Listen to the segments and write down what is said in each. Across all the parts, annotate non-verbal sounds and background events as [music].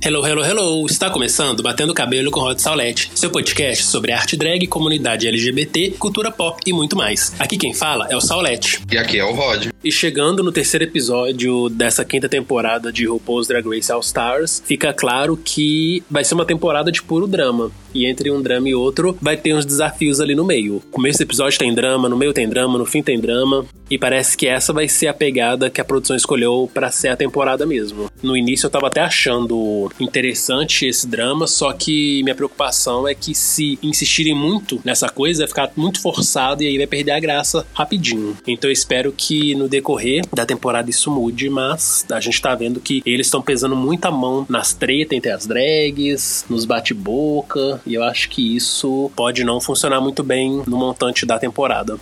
Hello, hello, hello! Está começando Batendo Cabelo com Rod Saulete, seu podcast sobre arte drag, comunidade LGBT, cultura pop e muito mais. Aqui quem fala é o Saulete. E aqui é o Rod. E chegando no terceiro episódio dessa quinta temporada de RuPaul's Drag Race All Stars, fica claro que vai ser uma temporada de puro drama. E entre um drama e outro, vai ter uns desafios ali no meio. O começo do episódio tem drama, no meio tem drama, no fim tem drama. E parece que essa vai ser a pegada que a produção escolheu para ser a temporada mesmo. No início eu tava até achando interessante esse drama, só que minha preocupação é que se insistirem muito nessa coisa, vai ficar muito forçado e aí vai perder a graça rapidinho. Então eu espero que no decorrer da temporada isso mude, mas a gente tá vendo que eles estão pesando muita mão nas tretas entre as drags, nos bate-boca, e eu acho que isso pode não funcionar muito bem no montante da temporada.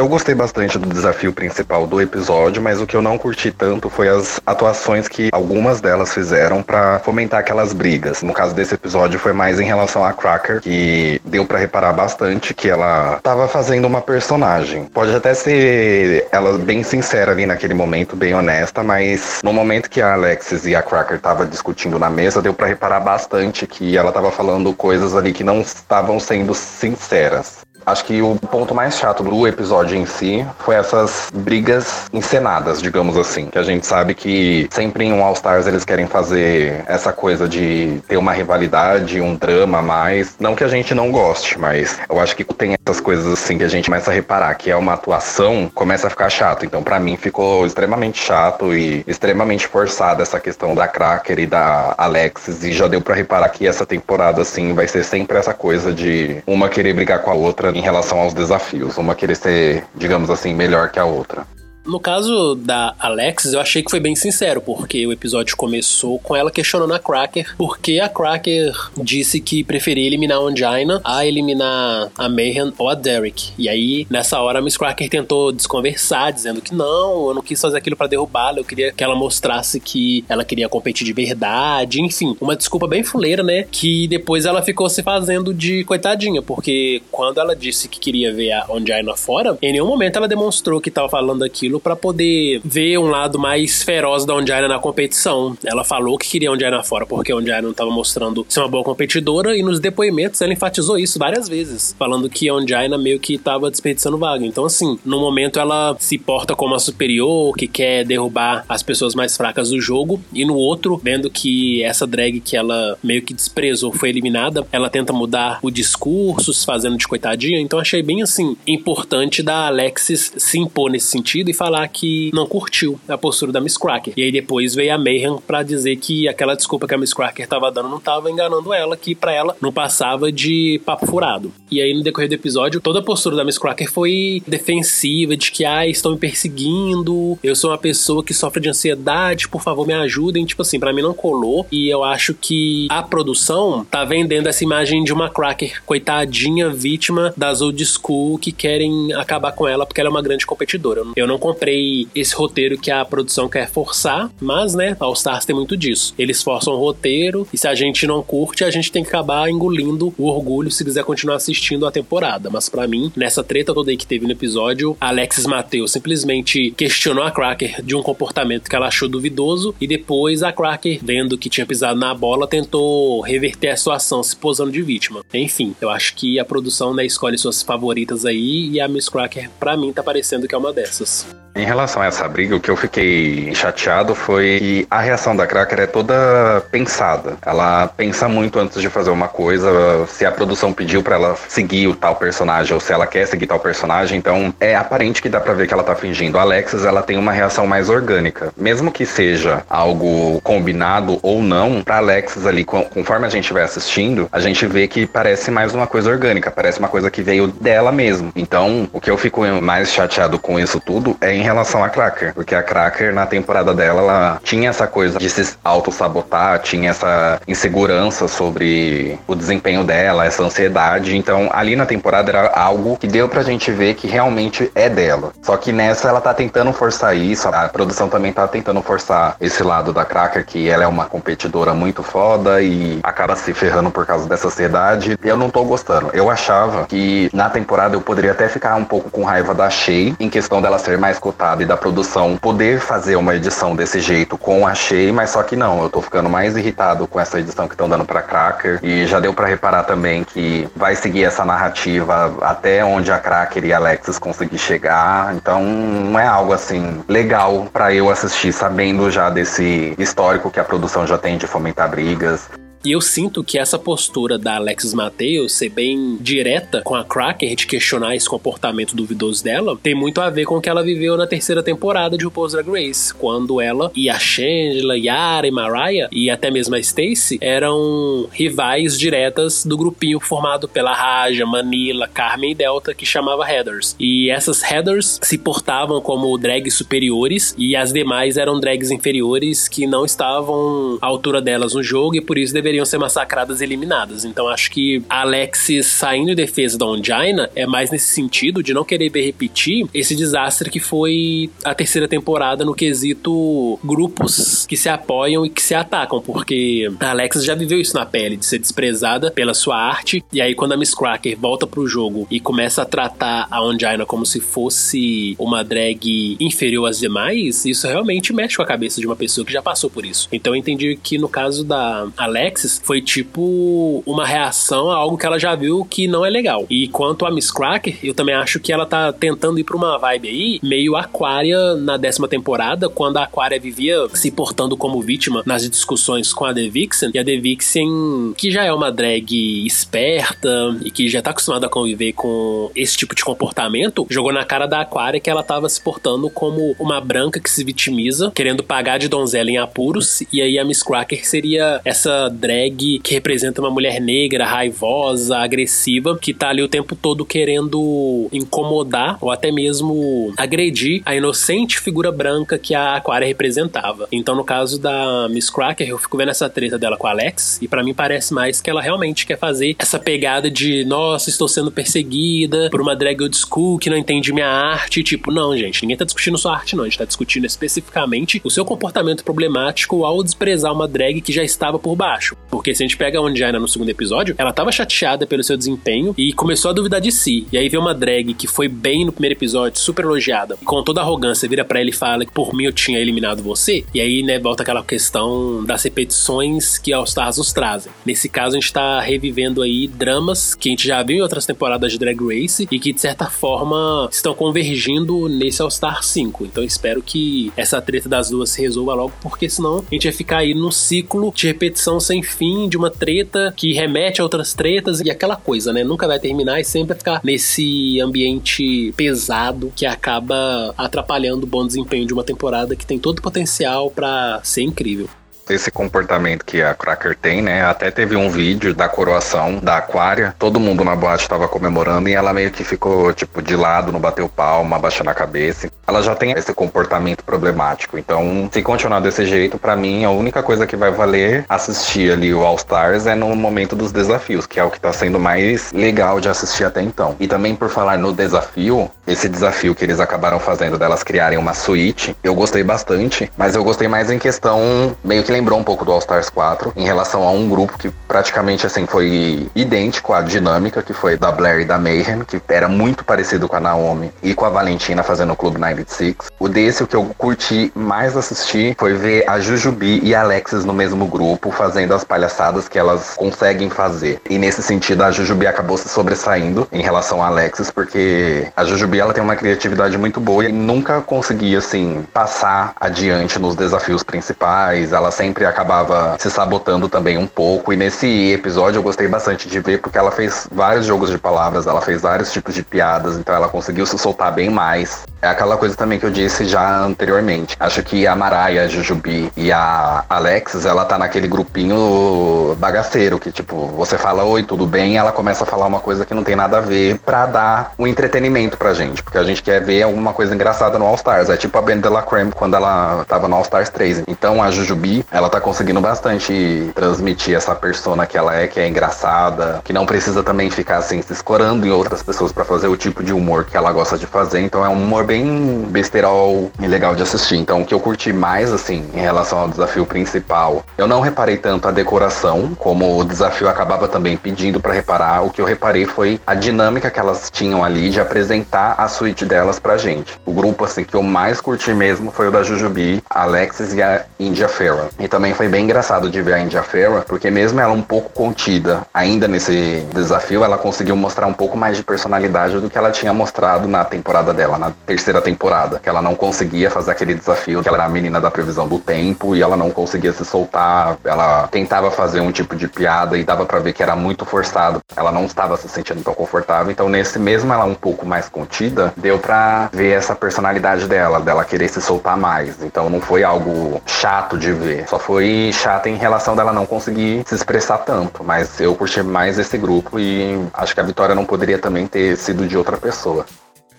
Eu gostei bastante do desafio principal do episódio, mas o que eu não curti tanto foi as atuações que algumas delas fizeram para fomentar aquelas brigas. No caso desse episódio foi mais em relação a Cracker, que deu para reparar bastante que ela tava fazendo uma personagem. Pode até ser ela bem sincera ali naquele momento, bem honesta, mas no momento que a Alexis e a Cracker tava discutindo na mesa, deu para reparar bastante que ela tava falando coisas ali que não estavam sendo sinceras. Acho que o ponto mais chato do episódio em si foi essas brigas encenadas, digamos assim. Que a gente sabe que sempre em um All Stars eles querem fazer essa coisa de ter uma rivalidade, um drama a mais. Não que a gente não goste, mas eu acho que tem essas coisas assim que a gente começa a reparar que é uma atuação, começa a ficar chato. Então, para mim, ficou extremamente chato e extremamente forçada essa questão da Cracker e da Alexis. E já deu para reparar que essa temporada, assim, vai ser sempre essa coisa de uma querer brigar com a outra em relação aos desafios, uma querer ser, digamos assim, melhor que a outra. No caso da Alexis, eu achei que foi bem sincero, porque o episódio começou com ela questionando a Cracker, porque a Cracker disse que preferia eliminar a Angina a eliminar a Mayhem ou a Derek. E aí, nessa hora, a Miss Cracker tentou desconversar, dizendo que não, eu não quis fazer aquilo para derrubá-la, eu queria que ela mostrasse que ela queria competir de verdade, enfim, uma desculpa bem fuleira, né? Que depois ela ficou se fazendo de coitadinha, porque quando ela disse que queria ver a Angina fora, em nenhum momento ela demonstrou que tava falando aquilo aquilo para poder ver um lado mais feroz da Ondiana na competição. Ela falou que queria Ondiana fora porque a Ondiana não estava mostrando ser uma boa competidora e nos depoimentos ela enfatizou isso várias vezes, falando que a Ondiana meio que estava desperdiçando vaga. Então, assim, no momento ela se porta como a superior, que quer derrubar as pessoas mais fracas do jogo, e no outro, vendo que essa drag que ela meio que desprezou foi eliminada, ela tenta mudar o discurso, se fazendo de coitadinha. Então, achei bem assim importante da Alexis se impor nesse sentido e falar que não curtiu a postura da Miss Cracker. E aí depois veio a Mayhem para dizer que aquela desculpa que a Miss Cracker tava dando não tava enganando ela, que para ela não passava de papo furado. E aí no decorrer do episódio, toda a postura da Miss Cracker foi defensiva, de que, ah, estão me perseguindo, eu sou uma pessoa que sofre de ansiedade, por favor me ajudem. Tipo assim, para mim não colou. E eu acho que a produção tá vendendo essa imagem de uma Cracker, coitadinha, vítima das old school que querem acabar com ela porque ela é uma grande competidora. Eu não comprei esse roteiro que a produção quer forçar, mas, né, All Stars tem muito disso. Eles forçam o roteiro e se a gente não curte, a gente tem que acabar engolindo o orgulho se quiser continuar assistindo a temporada. Mas para mim, nessa treta toda aí que teve no episódio, Alexis Mateus simplesmente questionou a Cracker de um comportamento que ela achou duvidoso e depois a Cracker, vendo que tinha pisado na bola, tentou reverter a situação, se posando de vítima. Enfim, eu acho que a produção né, escolhe suas favoritas aí e a Miss Cracker, para mim, tá parecendo que é uma dessas. Em relação a essa briga, o que eu fiquei chateado foi que a reação da Cracker é toda pensada. Ela pensa muito antes de fazer uma coisa, se a produção pediu para ela seguir o tal personagem ou se ela quer seguir tal personagem, então é aparente que dá para ver que ela tá fingindo. A Alexis, ela tem uma reação mais orgânica. Mesmo que seja algo combinado ou não, pra Alexis ali, conforme a gente vai assistindo, a gente vê que parece mais uma coisa orgânica, parece uma coisa que veio dela mesmo. Então, o que eu fico mais chateado com isso tudo é em relação a Cracker, porque a Cracker na temporada dela ela tinha essa coisa de se auto-sabotar, tinha essa insegurança sobre o desempenho dela, essa ansiedade. Então, ali na temporada era algo que deu pra gente ver que realmente é dela. Só que nessa ela tá tentando forçar isso, a produção também tá tentando forçar esse lado da Cracker, que ela é uma competidora muito foda e acaba se ferrando por causa dessa ansiedade. Eu não tô gostando. Eu achava que na temporada eu poderia até ficar um pouco com raiva da Shay, em questão dela ser mais empacotado e da produção poder fazer uma edição desse jeito com a Shea, mas só que não, eu tô ficando mais irritado com essa edição que estão dando para Cracker e já deu para reparar também que vai seguir essa narrativa até onde a Cracker e a Alexis conseguir chegar, então não é algo assim legal para eu assistir sabendo já desse histórico que a produção já tem de fomentar brigas. E eu sinto que essa postura da Alexis Mateus ser bem direta com a Cracker de questionar esse comportamento duvidoso dela tem muito a ver com o que ela viveu na terceira temporada de RuPaul's Drag Race, quando ela e a Shangela, Yara e Mariah e até mesmo a Stacy eram rivais diretas do grupinho formado pela Raja, Manila, Carmen e Delta que chamava Headers. E essas Headers se portavam como drags superiores e as demais eram drags inferiores que não estavam à altura delas no jogo e por isso deveriam deveriam ser massacradas e eliminadas. Então acho que a Alexis saindo em defesa da Ongina é mais nesse sentido de não querer repetir esse desastre que foi a terceira temporada no quesito grupos que se apoiam e que se atacam, porque a Alexis já viveu isso na pele, de ser desprezada pela sua arte, e aí quando a Miss Cracker volta pro jogo e começa a tratar a Ongina como se fosse uma drag inferior às demais, isso realmente mexe com a cabeça de uma pessoa que já passou por isso. Então eu entendi que no caso da Alex Foi tipo uma reação a algo que ela já viu que não é legal. E quanto a Miss Cracker, eu também acho que ela tá tentando ir pra uma vibe aí, meio aquária na décima temporada, quando a Aquária vivia se portando como vítima nas discussões com a The Vixen, e a The Vixen, que já é uma drag esperta e que já tá acostumada a conviver com esse tipo de comportamento, jogou na cara da Aquária que ela tava se portando como uma branca que se vitimiza, querendo pagar de donzela em apuros, e aí a Miss Cracker seria essa drag drag que representa uma mulher negra, raivosa, agressiva, que tá ali o tempo todo querendo incomodar ou até mesmo agredir a inocente figura branca que a Aquaria representava. Então, no caso da Miss Cracker, eu fico vendo essa treta dela com a Alex, e para mim parece mais que ela realmente quer fazer essa pegada de, nossa, estou sendo perseguida por uma drag old school que não entende minha arte. Tipo, não, gente, ninguém tá discutindo sua arte, não. A gente tá discutindo especificamente o seu comportamento problemático ao desprezar uma drag que já estava por baixo. Porque se a gente pega a Ondiana no segundo episódio, ela tava chateada pelo seu desempenho e começou a duvidar de si. E aí vê uma drag que foi bem no primeiro episódio, super elogiada, e com toda a arrogância vira para ele e fala que por mim eu tinha eliminado você. E aí, né, volta aquela questão das repetições que All Stars nos trazem. Nesse caso, a gente tá revivendo aí dramas que a gente já viu em outras temporadas de Drag Race e que, de certa forma, estão convergindo nesse All Star 5. Então, espero que essa treta das duas se resolva logo, porque senão a gente vai ficar aí num ciclo de repetição sem fim de uma treta que remete a outras tretas e aquela coisa, né? Nunca vai terminar e sempre vai ficar nesse ambiente pesado que acaba atrapalhando o bom desempenho de uma temporada que tem todo o potencial para ser incrível esse comportamento que a Cracker tem, né? Até teve um vídeo da coroação da Aquária, todo mundo na boate estava comemorando e ela meio que ficou, tipo, de lado, não bateu palma, abaixando a cabeça. Ela já tem esse comportamento problemático. Então, se continuar desse jeito, para mim, a única coisa que vai valer assistir ali o All Stars é no momento dos desafios, que é o que tá sendo mais legal de assistir até então. E também por falar no desafio, esse desafio que eles acabaram fazendo delas criarem uma suíte, eu gostei bastante, mas eu gostei mais em questão meio que lembrou um pouco do All Stars 4 em relação a um grupo que praticamente assim foi idêntico à dinâmica que foi da Blair e da Mayhem, que era muito parecido com a Naomi e com a Valentina fazendo o Clube 96. O desse, o que eu curti mais assistir foi ver a Jujubi e a Alexis no mesmo grupo fazendo as palhaçadas que elas conseguem fazer. E nesse sentido, a Jujubi acabou se sobressaindo em relação a Alexis, porque a Jujubi ela tem uma criatividade muito boa e nunca conseguia assim passar adiante nos desafios principais. Ela sempre acabava se sabotando também um pouco. E nesse episódio eu gostei bastante de ver porque ela fez vários jogos de palavras, ela fez vários tipos de piadas, então ela conseguiu se soltar bem mais. É aquela coisa também que eu disse já anteriormente. Acho que a Maraia, a Jujubi e a Alexis, ela tá naquele grupinho bagaceiro, que tipo, você fala oi, tudo bem, ela começa a falar uma coisa que não tem nada a ver pra dar um entretenimento pra gente, porque a gente quer ver alguma coisa engraçada no All Stars. É tipo a Ben Creme quando ela tava no All Stars 3. Então a Jujubi, ela tá conseguindo bastante transmitir essa persona que ela é, que é engraçada, que não precisa também ficar assim se escorando em outras pessoas para fazer o tipo de humor que ela gosta de fazer. Então é um humor bem besterol e legal de assistir. Então, o que eu curti mais, assim, em relação ao desafio principal, eu não reparei tanto a decoração, como o desafio acabava também pedindo para reparar. O que eu reparei foi a dinâmica que elas tinham ali de apresentar a suíte delas pra gente. O grupo, assim, que eu mais curti mesmo foi o da Jujubi, Alexis e a India Farah. E também foi bem engraçado de ver a India Farah, porque mesmo ela um pouco contida ainda nesse desafio, ela conseguiu mostrar um pouco mais de personalidade do que ela tinha mostrado na temporada dela, na terceira temporada. Que ela não conseguia fazer aquele desafio, que ela era a menina da previsão do tempo e ela não conseguia se soltar. Ela tentava fazer um tipo de piada e dava para ver que era muito forçado. Ela não estava se sentindo tão confortável. Então, nesse mesmo ela um pouco mais contida, deu para ver essa personalidade dela, dela querer se soltar mais. Então, não foi algo chato de ver. Só foi chato em relação dela não conseguir se expressar tanto. Mas eu curti mais esse grupo e acho que a vitória não poderia também ter sido de outra pessoa.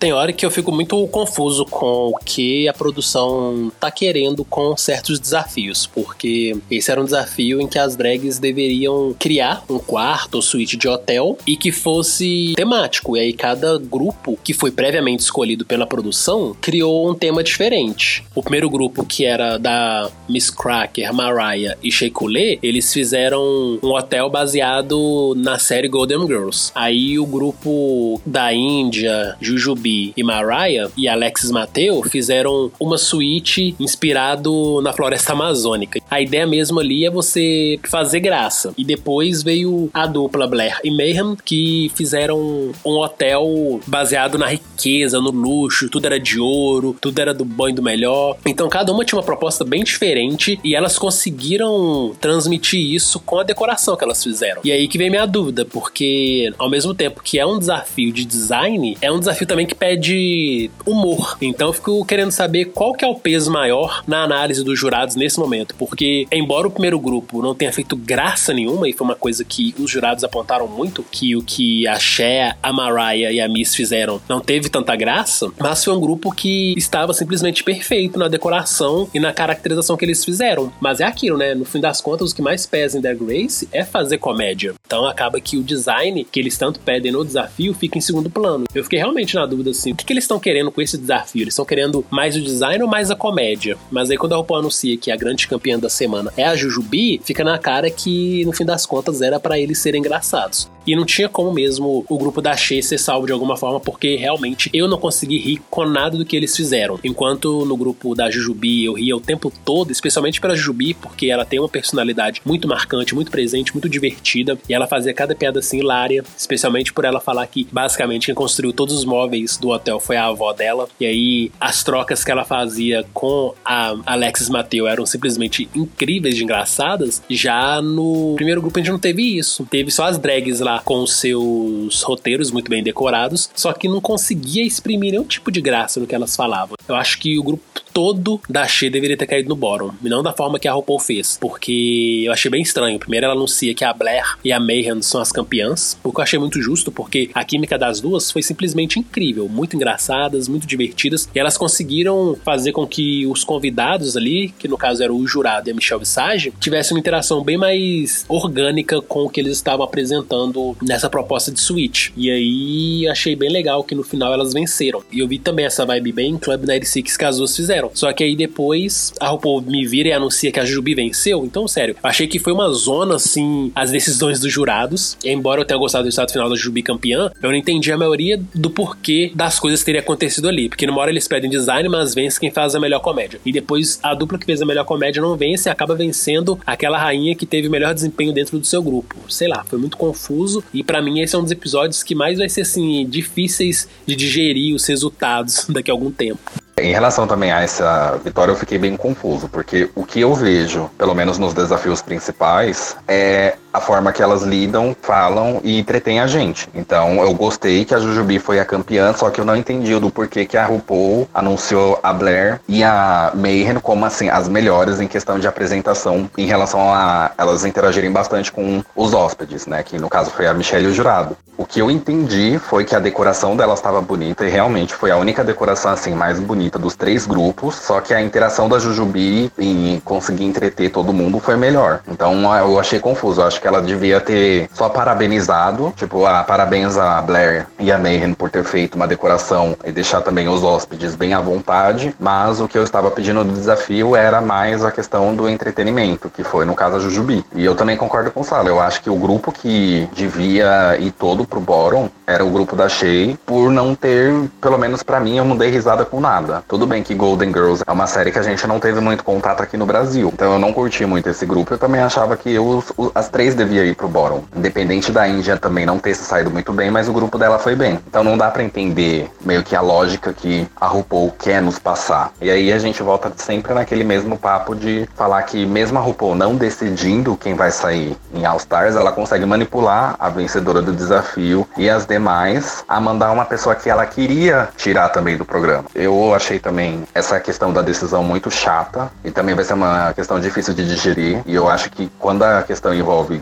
Tem hora que eu fico muito confuso com o que a produção tá querendo com certos desafios, porque esse era um desafio em que as drags deveriam criar um quarto ou suíte de hotel e que fosse temático. E aí cada grupo que foi previamente escolhido pela produção criou um tema diferente. O primeiro grupo, que era da Miss Cracker, Mariah e Sheikulé, eles fizeram um hotel baseado na série Golden Girls. Aí o grupo da Índia, Jujubi e Mariah e Alexis Mateo fizeram uma suíte inspirado na floresta amazônica. A ideia mesmo ali é você fazer graça. E depois veio a dupla Blair e Mayhem que fizeram um hotel baseado na riqueza, no luxo, tudo era de ouro, tudo era do bom e do melhor. Então cada uma tinha uma proposta bem diferente e elas conseguiram transmitir isso com a decoração que elas fizeram. E aí que vem minha dúvida, porque ao mesmo tempo que é um desafio de design, é um desafio também que pede humor. Então eu fico querendo saber qual que é o peso maior na análise dos jurados nesse momento, porque embora o primeiro grupo não tenha feito graça nenhuma, e foi uma coisa que os jurados apontaram muito, que o que a Cher, a Mariah e a Miss fizeram não teve tanta graça, mas foi um grupo que estava simplesmente perfeito na decoração e na caracterização que eles fizeram. Mas é aquilo, né? No fim das contas, o que mais pesa em Drag Race é fazer comédia. Então acaba que o design que eles tanto pedem no desafio fica em segundo plano. Eu fiquei realmente na dúvida assim, o que, que eles estão querendo com esse desafio? Eles estão querendo mais o design ou mais a comédia? Mas aí quando a RuPaul anuncia que a grande campeã da semana é a Jujubi, fica na cara que no fim das contas era para eles serem engraçados. E não tinha como mesmo o grupo da Shea ser salvo de alguma forma, porque realmente eu não consegui rir com nada do que eles fizeram. Enquanto no grupo da Jujubi eu ria o tempo todo, especialmente pela Jujubi, porque ela tem uma personalidade muito marcante, muito presente, muito divertida, e ela fazia cada piada assim hilária, especialmente por ela falar que basicamente quem construiu todos os móveis do hotel foi a avó dela, e aí as trocas que ela fazia com a Alexis Mateu eram simplesmente incríveis de engraçadas. Já no primeiro grupo a gente não teve isso, teve só as drags lá com seus roteiros muito bem decorados, só que não conseguia exprimir nenhum tipo de graça no que elas falavam. Eu acho que o grupo todo da She deveria ter caído no bottom, e não da forma que a RuPaul fez, porque eu achei bem estranho. Primeiro ela anuncia que a Blair e a Mayhem são as campeãs, o que eu achei muito justo, porque a química das duas foi simplesmente incrível, muito engraçadas, muito divertidas, e elas conseguiram fazer com que os convidados ali, que no caso era o jurado e a Michelle Visage, tivessem uma interação bem mais orgânica com o que eles estavam apresentando nessa proposta de suíte. E aí achei bem legal que no final elas venceram. E eu vi também essa vibe bem Club 96 que as duas fizeram. Só que aí depois a RuPaul me vira e anuncia que a Jujubi venceu. Então, sério, achei que foi uma zona assim as decisões dos jurados. Embora eu tenha gostado do resultado final da Jujubi campeã, eu não entendi a maioria do porquê das coisas terem acontecido ali. Porque numa hora eles pedem design, mas vence quem faz a melhor comédia. E depois a dupla que fez a melhor comédia não vence e acaba vencendo aquela rainha que teve o melhor desempenho dentro do seu grupo. Sei lá, foi muito confuso. E para mim esse é um dos episódios que mais vai ser assim difíceis de digerir os resultados [laughs] daqui a algum tempo. Em relação também a essa vitória, eu fiquei bem confuso, porque o que eu vejo, pelo menos nos desafios principais, é a forma que elas lidam, falam e entretêm a gente. Então eu gostei que a Jujubi foi a campeã, só que eu não entendi do porquê que a RuPaul anunciou a Blair e a Mayhem como assim as melhores em questão de apresentação em relação a elas interagirem bastante com os hóspedes, né? Que no caso foi a Michelle e o jurado. O que eu entendi foi que a decoração delas estava bonita e realmente foi a única decoração assim mais bonita dos três grupos, só que a interação da Jujubi em conseguir entreter todo mundo foi melhor. Então eu achei confuso. Eu acho que ela devia ter só parabenizado, tipo, ah, parabéns a Blair e a Mayhem por ter feito uma decoração e deixar também os hóspedes bem à vontade, mas o que eu estava pedindo do desafio era mais a questão do entretenimento, que foi no caso a Jujubi. E eu também concordo com o Sala, eu acho que o grupo que devia ir todo pro bottom era o grupo da Shea, por não ter, pelo menos para mim, eu não dei risada com nada. Tudo bem que Golden Girls é uma série que a gente não teve muito contato aqui no Brasil, então eu não curti muito esse grupo. Eu também achava que os, as três deviam ir pro bottom. Independente da Índia também não ter se saído muito bem, mas o grupo dela foi bem. Então não dá para entender meio que a lógica que a RuPaul quer nos passar. E aí a gente volta sempre naquele mesmo papo de falar que mesmo a RuPaul não decidindo quem vai sair em All Stars, ela consegue manipular a vencedora do desafio e as demais a mandar uma pessoa que ela queria tirar também do programa. Eu achei também essa questão da decisão muito chata e também vai ser uma questão difícil de digerir. E eu acho que quando a questão envolve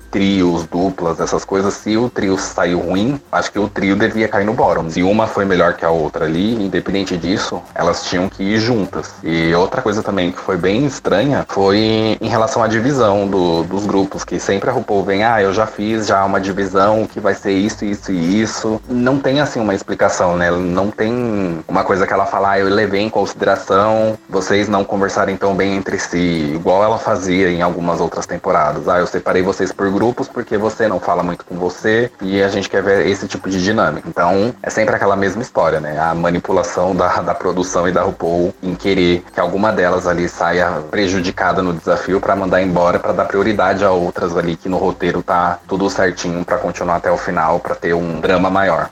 trios, duplas, essas coisas, se o trio saiu ruim, acho que o trio devia cair no bottom. Se uma foi melhor que a outra ali, independente disso, elas tinham que ir juntas. E outra coisa também que foi bem estranha foi em relação à divisão do, dos grupos, que sempre a RuPaul vem, ah, eu já fiz já uma divisão que vai ser isso, isso e isso. Não tem assim uma explicação, né? Não tem uma coisa que ela fala, ah, eu levei em consideração vocês não conversarem tão bem entre si, igual ela fazia em algumas outras temporadas. Ah, eu separei vocês por grupos porque você não fala muito com você e a gente quer ver esse tipo de dinâmica. Então, é sempre aquela mesma história, né? A manipulação da, da produção e da RuPaul em querer que alguma delas ali saia prejudicada no desafio para mandar embora, para dar prioridade a outras ali que no roteiro tá tudo certinho para continuar até o final, para ter um drama maior.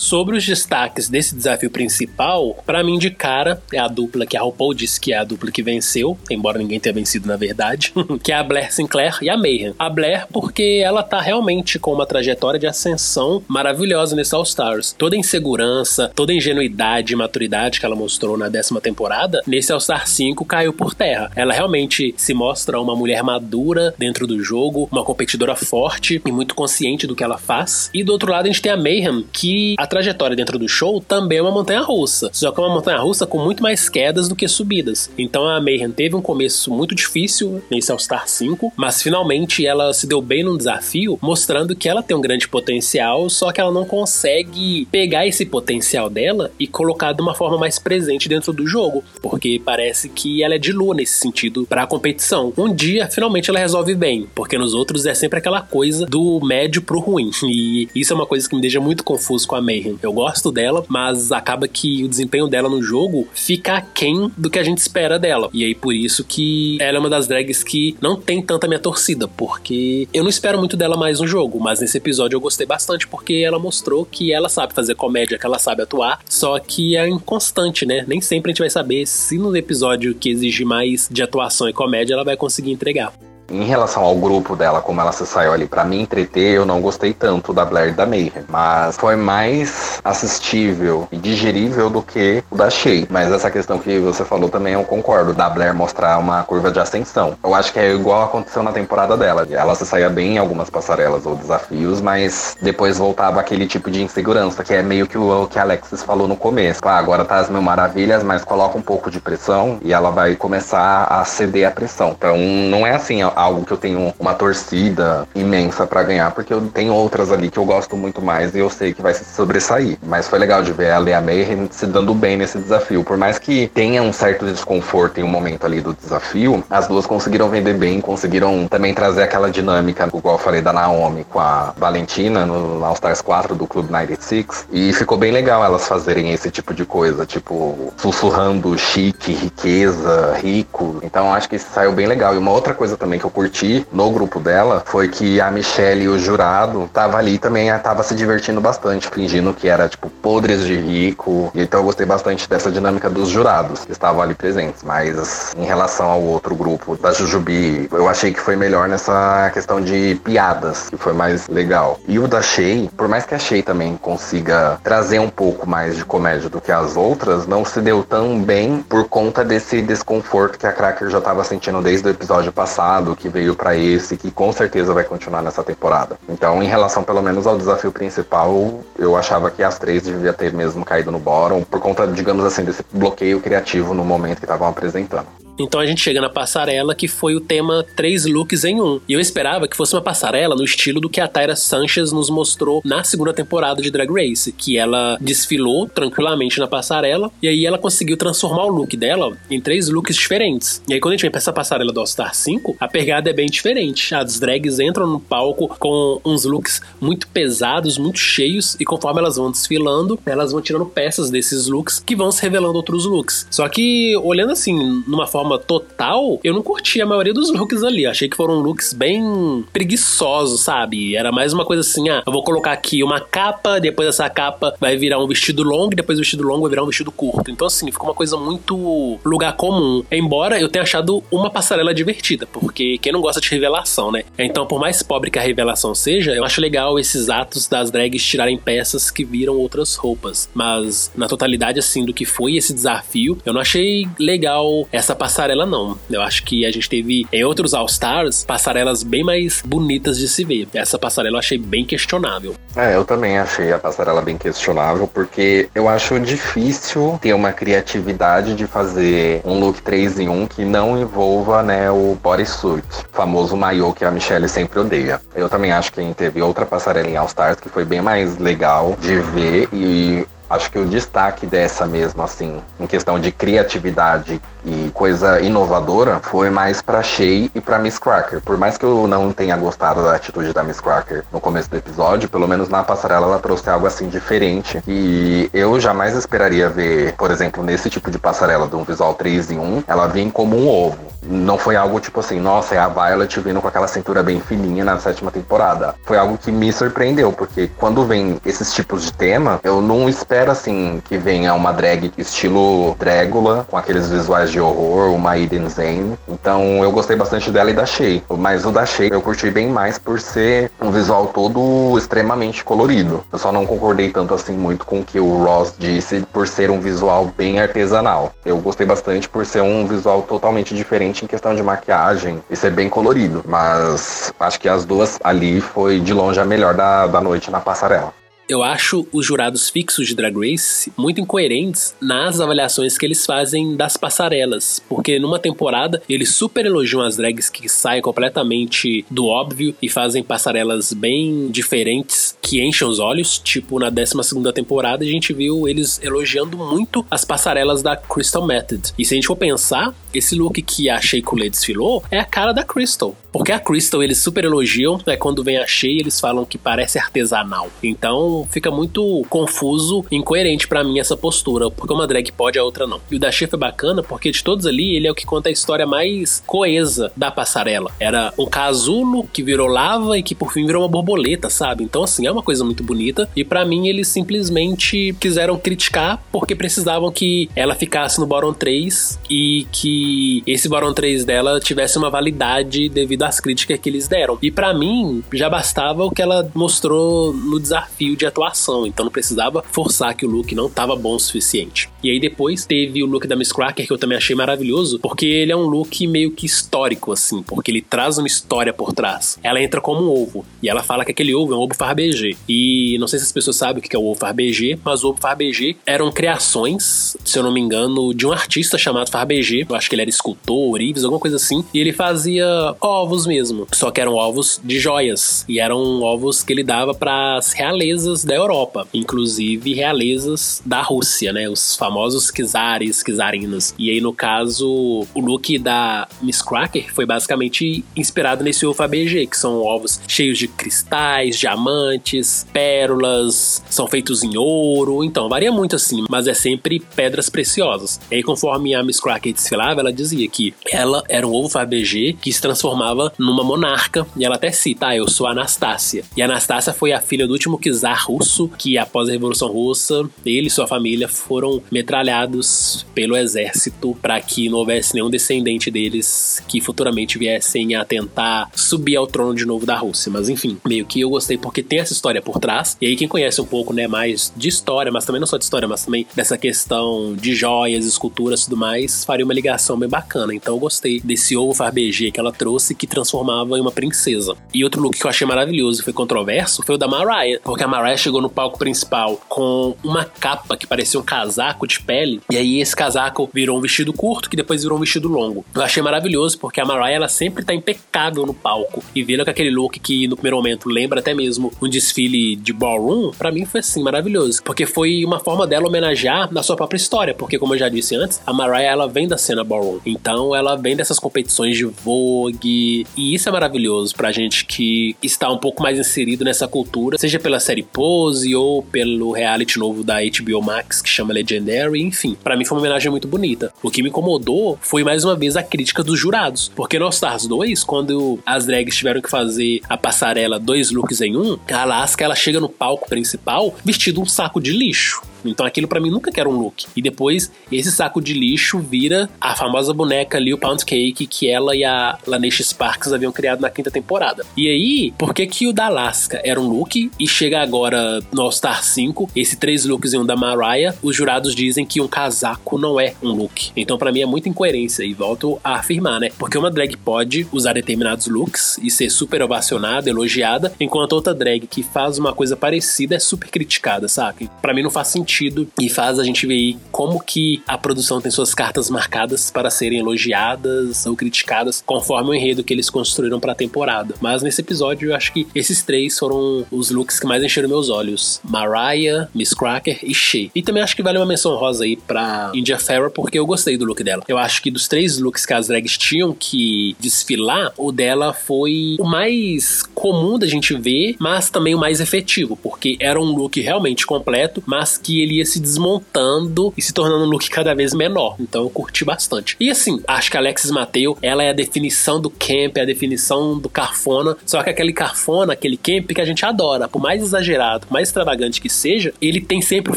Sobre os destaques desse desafio principal, para mim de cara é a dupla que a RuPaul disse que é a dupla que venceu, embora ninguém tenha vencido na verdade, [laughs] que é a Blair Sinclair e a Mayhem. A Blair porque ela tá realmente com uma trajetória de ascensão maravilhosa nesse All Stars. Toda insegurança, toda ingenuidade e maturidade que ela mostrou na décima temporada, nesse All Star 5 caiu por terra. Ela realmente se mostra uma mulher madura dentro do jogo, uma competidora forte e muito consciente do que ela faz. E do outro lado a gente tem a Mayhem, que trajetória dentro do show também é uma montanha russa. Só que é uma montanha russa com muito mais quedas do que subidas. Então a Mayhem teve um começo muito difícil nesse All Star 5, mas finalmente ela se deu bem num desafio, mostrando que ela tem um grande potencial, só que ela não consegue pegar esse potencial dela e colocar de uma forma mais presente dentro do jogo, porque parece que ela é de lua nesse sentido para a competição. Um dia, finalmente ela resolve bem, porque nos outros é sempre aquela coisa do médio pro ruim. [laughs] E isso é uma coisa que me deixa muito confuso com a Mayhem eu gosto dela, mas acaba que o desempenho dela no jogo fica aquém do que a gente espera dela. E aí por isso que ela é uma das drags que não tem tanta minha torcida, porque eu não espero muito dela mais no jogo, mas nesse episódio eu gostei bastante porque ela mostrou que ela sabe fazer comédia, que ela sabe atuar, só que é inconstante, né? Nem sempre a gente vai saber se no episódio que exige mais de atuação e comédia ela vai conseguir entregar. Em relação ao grupo dela, como ela se saiu ali para me entreter, eu não gostei tanto da Blair e da Mayhem, mas foi mais assistível e digerível do que o da Shea. Mas essa questão que você falou também eu concordo, da Blair mostrar uma curva de ascensão. Eu acho que é igual aconteceu na temporada dela. Ela se saía bem em algumas passarelas ou desafios, mas depois voltava aquele tipo de insegurança, que é meio que o que a Alexis falou no começo. Ah, agora tá as mil maravilhas, mas coloca um pouco de pressão e ela vai começar a ceder a pressão. Então não é assim, algo que eu tenho uma torcida imensa para ganhar, porque eu tenho outras ali que eu gosto muito mais e eu sei que vai se sobressair. Mas foi legal de ver a Lea Mayhem se dando bem nesse desafio. Por mais que tenha um certo desconforto em um momento ali do desafio, as duas conseguiram vender bem, conseguiram também trazer aquela dinâmica, igual eu falei da Naomi com a Valentina no All Stars 4 do Clube 96. E ficou bem legal elas fazerem esse tipo de coisa, tipo, sussurrando chique, riqueza, rico. Então acho que saiu bem legal. E uma outra coisa também que eu eu curti no grupo dela foi que a Michelle e o jurado tava ali também, tava se divertindo bastante, fingindo que era tipo podres de rico. Então eu gostei bastante dessa dinâmica dos jurados que estavam ali presentes. Mas em relação ao outro grupo da Jujubi, eu achei que foi melhor nessa questão de piadas, que foi mais legal. E o da Shea, por mais que a Shea também consiga trazer um pouco mais de comédia do que as outras, não se deu tão bem por conta desse desconforto que a Cracker já estava sentindo desde o episódio passado, que veio para esse, que com certeza vai continuar nessa temporada. Então, em relação pelo menos ao desafio principal, eu achava que as três devia ter mesmo caído no bottom, por conta, digamos assim, desse bloqueio criativo no momento que estavam apresentando. Então a gente chega na passarela que foi o tema três looks em um. E eu esperava que fosse uma passarela no estilo do que a Tyra Sanchez nos mostrou na segunda temporada de Drag Race, que ela desfilou tranquilamente na passarela e aí ela conseguiu transformar o look dela em três looks diferentes. E aí quando a gente vem pra essa passarela do All Star 5, a pegada é bem diferente. As drags entram no palco com uns looks muito pesados, muito cheios e conforme elas vão desfilando, elas vão tirando peças desses looks que vão se revelando outros looks. Só que olhando assim, numa forma total, eu não curti a maioria dos looks ali. Achei que foram looks bem preguiçosos, sabe? Era mais uma coisa assim, ah, eu vou colocar aqui uma capa, depois essa capa vai virar um vestido longo, depois o vestido longo vai virar um vestido curto. Então assim, ficou uma coisa muito lugar comum. Embora eu tenha achado uma passarela divertida, porque quem não gosta de revelação, né? Então, por mais pobre que a revelação seja, eu acho legal esses atos das drags tirarem peças que viram outras roupas. Mas na totalidade assim do que foi esse desafio, eu não achei legal essa passarela não. Eu acho que a gente teve em outros All Stars passarelas bem mais bonitas de se ver. Essa passarela eu achei bem questionável. É, eu também achei a passarela bem questionável, porque eu acho difícil ter uma criatividade de fazer um look 3 em 1 que não envolva, né, o bodysuit, famoso maiô que a Michelle sempre odeia. Eu também acho que teve outra passarela em All Stars que foi bem mais legal de ver e Acho que o destaque dessa mesmo, assim, em questão de criatividade e coisa inovadora, foi mais pra Shay e pra Miss Cracker. Por mais que eu não tenha gostado da atitude da Miss Cracker no começo do episódio, pelo menos na passarela ela trouxe algo assim diferente. E eu jamais esperaria ver, por exemplo, nesse tipo de passarela de um visual 3 em 1, ela vir como um ovo não foi algo tipo assim, nossa, é a Violet vindo com aquela cintura bem fininha na sétima temporada. Foi algo que me surpreendeu, porque quando vem esses tipos de tema, eu não espero assim que venha uma drag estilo Dragula, com aqueles visuais de horror, uma Eden Zane. Então eu gostei bastante dela e da Shea. Mas o da Shea eu curti bem mais por ser um visual todo extremamente colorido. Eu só não concordei tanto assim muito com o que o Ross disse por ser um visual bem artesanal. Eu gostei bastante por ser um visual totalmente diferente em questão de maquiagem e ser bem colorido. Mas acho que as duas ali foi de longe a melhor da, da noite na passarela. Eu acho os jurados fixos de Drag Race muito incoerentes nas avaliações que eles fazem das passarelas, porque numa temporada eles super elogiam as drags que saem completamente do óbvio e fazem passarelas bem diferentes que enchem os olhos, tipo na 12 temporada a gente viu eles elogiando muito as passarelas da Crystal Method. E se a gente for pensar, esse look que a Shea Coulee desfilou é a cara da Crystal. Porque a Crystal eles super elogiam, é quando vem a Shea eles falam que parece artesanal. Então fica muito confuso, incoerente para mim essa postura, porque uma drag pode a outra não. E o da Shea foi bacana porque de todos ali ele é o que conta a história mais coesa da passarela. Era um casulo que virou lava e que por fim virou uma borboleta, sabe? Então assim, é uma coisa muito bonita e para mim eles simplesmente quiseram criticar porque precisavam que ela ficasse no bottom 3 e que esse bottom 3 dela tivesse uma validade devido às críticas que eles deram. E para mim já bastava o que ela mostrou no desafio de atuação, então não precisava forçar que o look não estava bom o suficiente. E aí depois teve o look da Miss Cracker que eu também achei maravilhoso, porque ele é um look meio que histórico assim, porque ele traz uma história por trás. Ela entra como um ovo e ela fala que aquele ovo é um ovo farbegê. E não sei se as pessoas sabem o que é o ovo farbegê, mas o ovo farbegê eram criações, se eu não me engano, de um artista chamado Farbegê. Eu acho que ele era escultor, Ives, alguma coisa assim. E ele fazia ovos mesmo, só que eram ovos de joias e eram ovos que ele dava para as realezas da Europa, inclusive realezas da Rússia, né? Os famosos czares, czarinas. E aí, no caso, o look da Miss Cracker foi basicamente inspirado nesse ovo ABG, que são ovos cheios de cristais, diamantes, pérolas, são feitos em ouro. Então, varia muito assim, mas é sempre pedras preciosas. E aí, conforme a Miss Cracker desfilava, ela dizia que ela era um ovo FABG que se transformava numa monarca. E ela até cita: ah, eu sou Anastácia. E Anastácia foi a filha do último czar russo, que após a Revolução Russa, ele e sua família foram metralhados pelo exército para que não houvesse nenhum descendente deles que futuramente viessem a tentar subir ao trono de novo da Rússia. Mas enfim, meio que eu gostei porque tem essa história por trás. E aí, quem conhece um pouco, né, mais de história, mas também não só de história, mas também dessa questão de joias, esculturas e tudo mais, faria uma ligação bem bacana. Então eu gostei desse ovo farbegê que ela trouxe, que transformava em uma princesa. E outro look que eu achei maravilhoso e foi controverso foi o da Mariah, porque a Mariah chegou no palco principal com uma capa que parecia um casaco de pele, e aí esse casaco virou um vestido curto, que depois virou um vestido longo. Eu achei maravilhoso, porque a Mariah ela sempre tá impecável no palco, e vendo com aquele look que no primeiro momento lembra até mesmo um desfile de ballroom, para mim foi assim, maravilhoso, porque foi uma forma dela homenagear na sua própria história, porque como eu já disse antes, a Mariah ela vem da cena ballroom, então ela vem dessas competições de Vogue, e isso é maravilhoso pra gente que está um pouco mais inserido nessa cultura, seja pela série Pose ou pelo reality novo da HBO Max que chama Legendary, enfim, para mim foi uma homenagem muito bonita. O que me incomodou foi mais uma vez a crítica dos jurados, porque no All Stars 2, quando as drags tiveram que fazer a passarela dois looks em um, a Alaska ela chega no palco principal vestido um saco de lixo. Então aquilo para mim nunca era um look. E depois esse saco de lixo vira a famosa boneca ali, o Pound Cake, que ela e a Lanesha Sparks haviam criado na quinta temporada. E aí, por que que o da Alaska era um look e chega agora no All Star 5, esse três looks e um da Mariah, os jurados dizem que um casaco não é um look. Então para mim é muita incoerência e volto a afirmar, né? Porque uma drag pode usar determinados looks e ser super ovacionada, elogiada, enquanto outra drag que faz uma coisa parecida é super criticada, sabe? Para mim não faz sentido sentido e faz a gente ver aí como que a produção tem suas cartas marcadas para serem elogiadas ou criticadas conforme o enredo que eles construíram para a temporada. Mas nesse episódio eu acho que esses três foram os looks que mais encheram meus olhos: Mariah, Miss Cracker e Shea. E também acho que vale uma menção rosa aí para India Farrah porque eu gostei do look dela. Eu acho que dos três looks que as drags tinham que desfilar, o dela foi o mais comum da gente ver, mas também o mais efetivo, porque era um look realmente completo, mas que ele ia se desmontando e se tornando um look cada vez menor. Então eu curti bastante. E assim, acho que a Alexis Mateo, ela é a definição do camp, é a definição do carfona, só que aquele carfona, aquele camp que a gente adora, por mais exagerado, por mais extravagante que seja, ele tem sempre o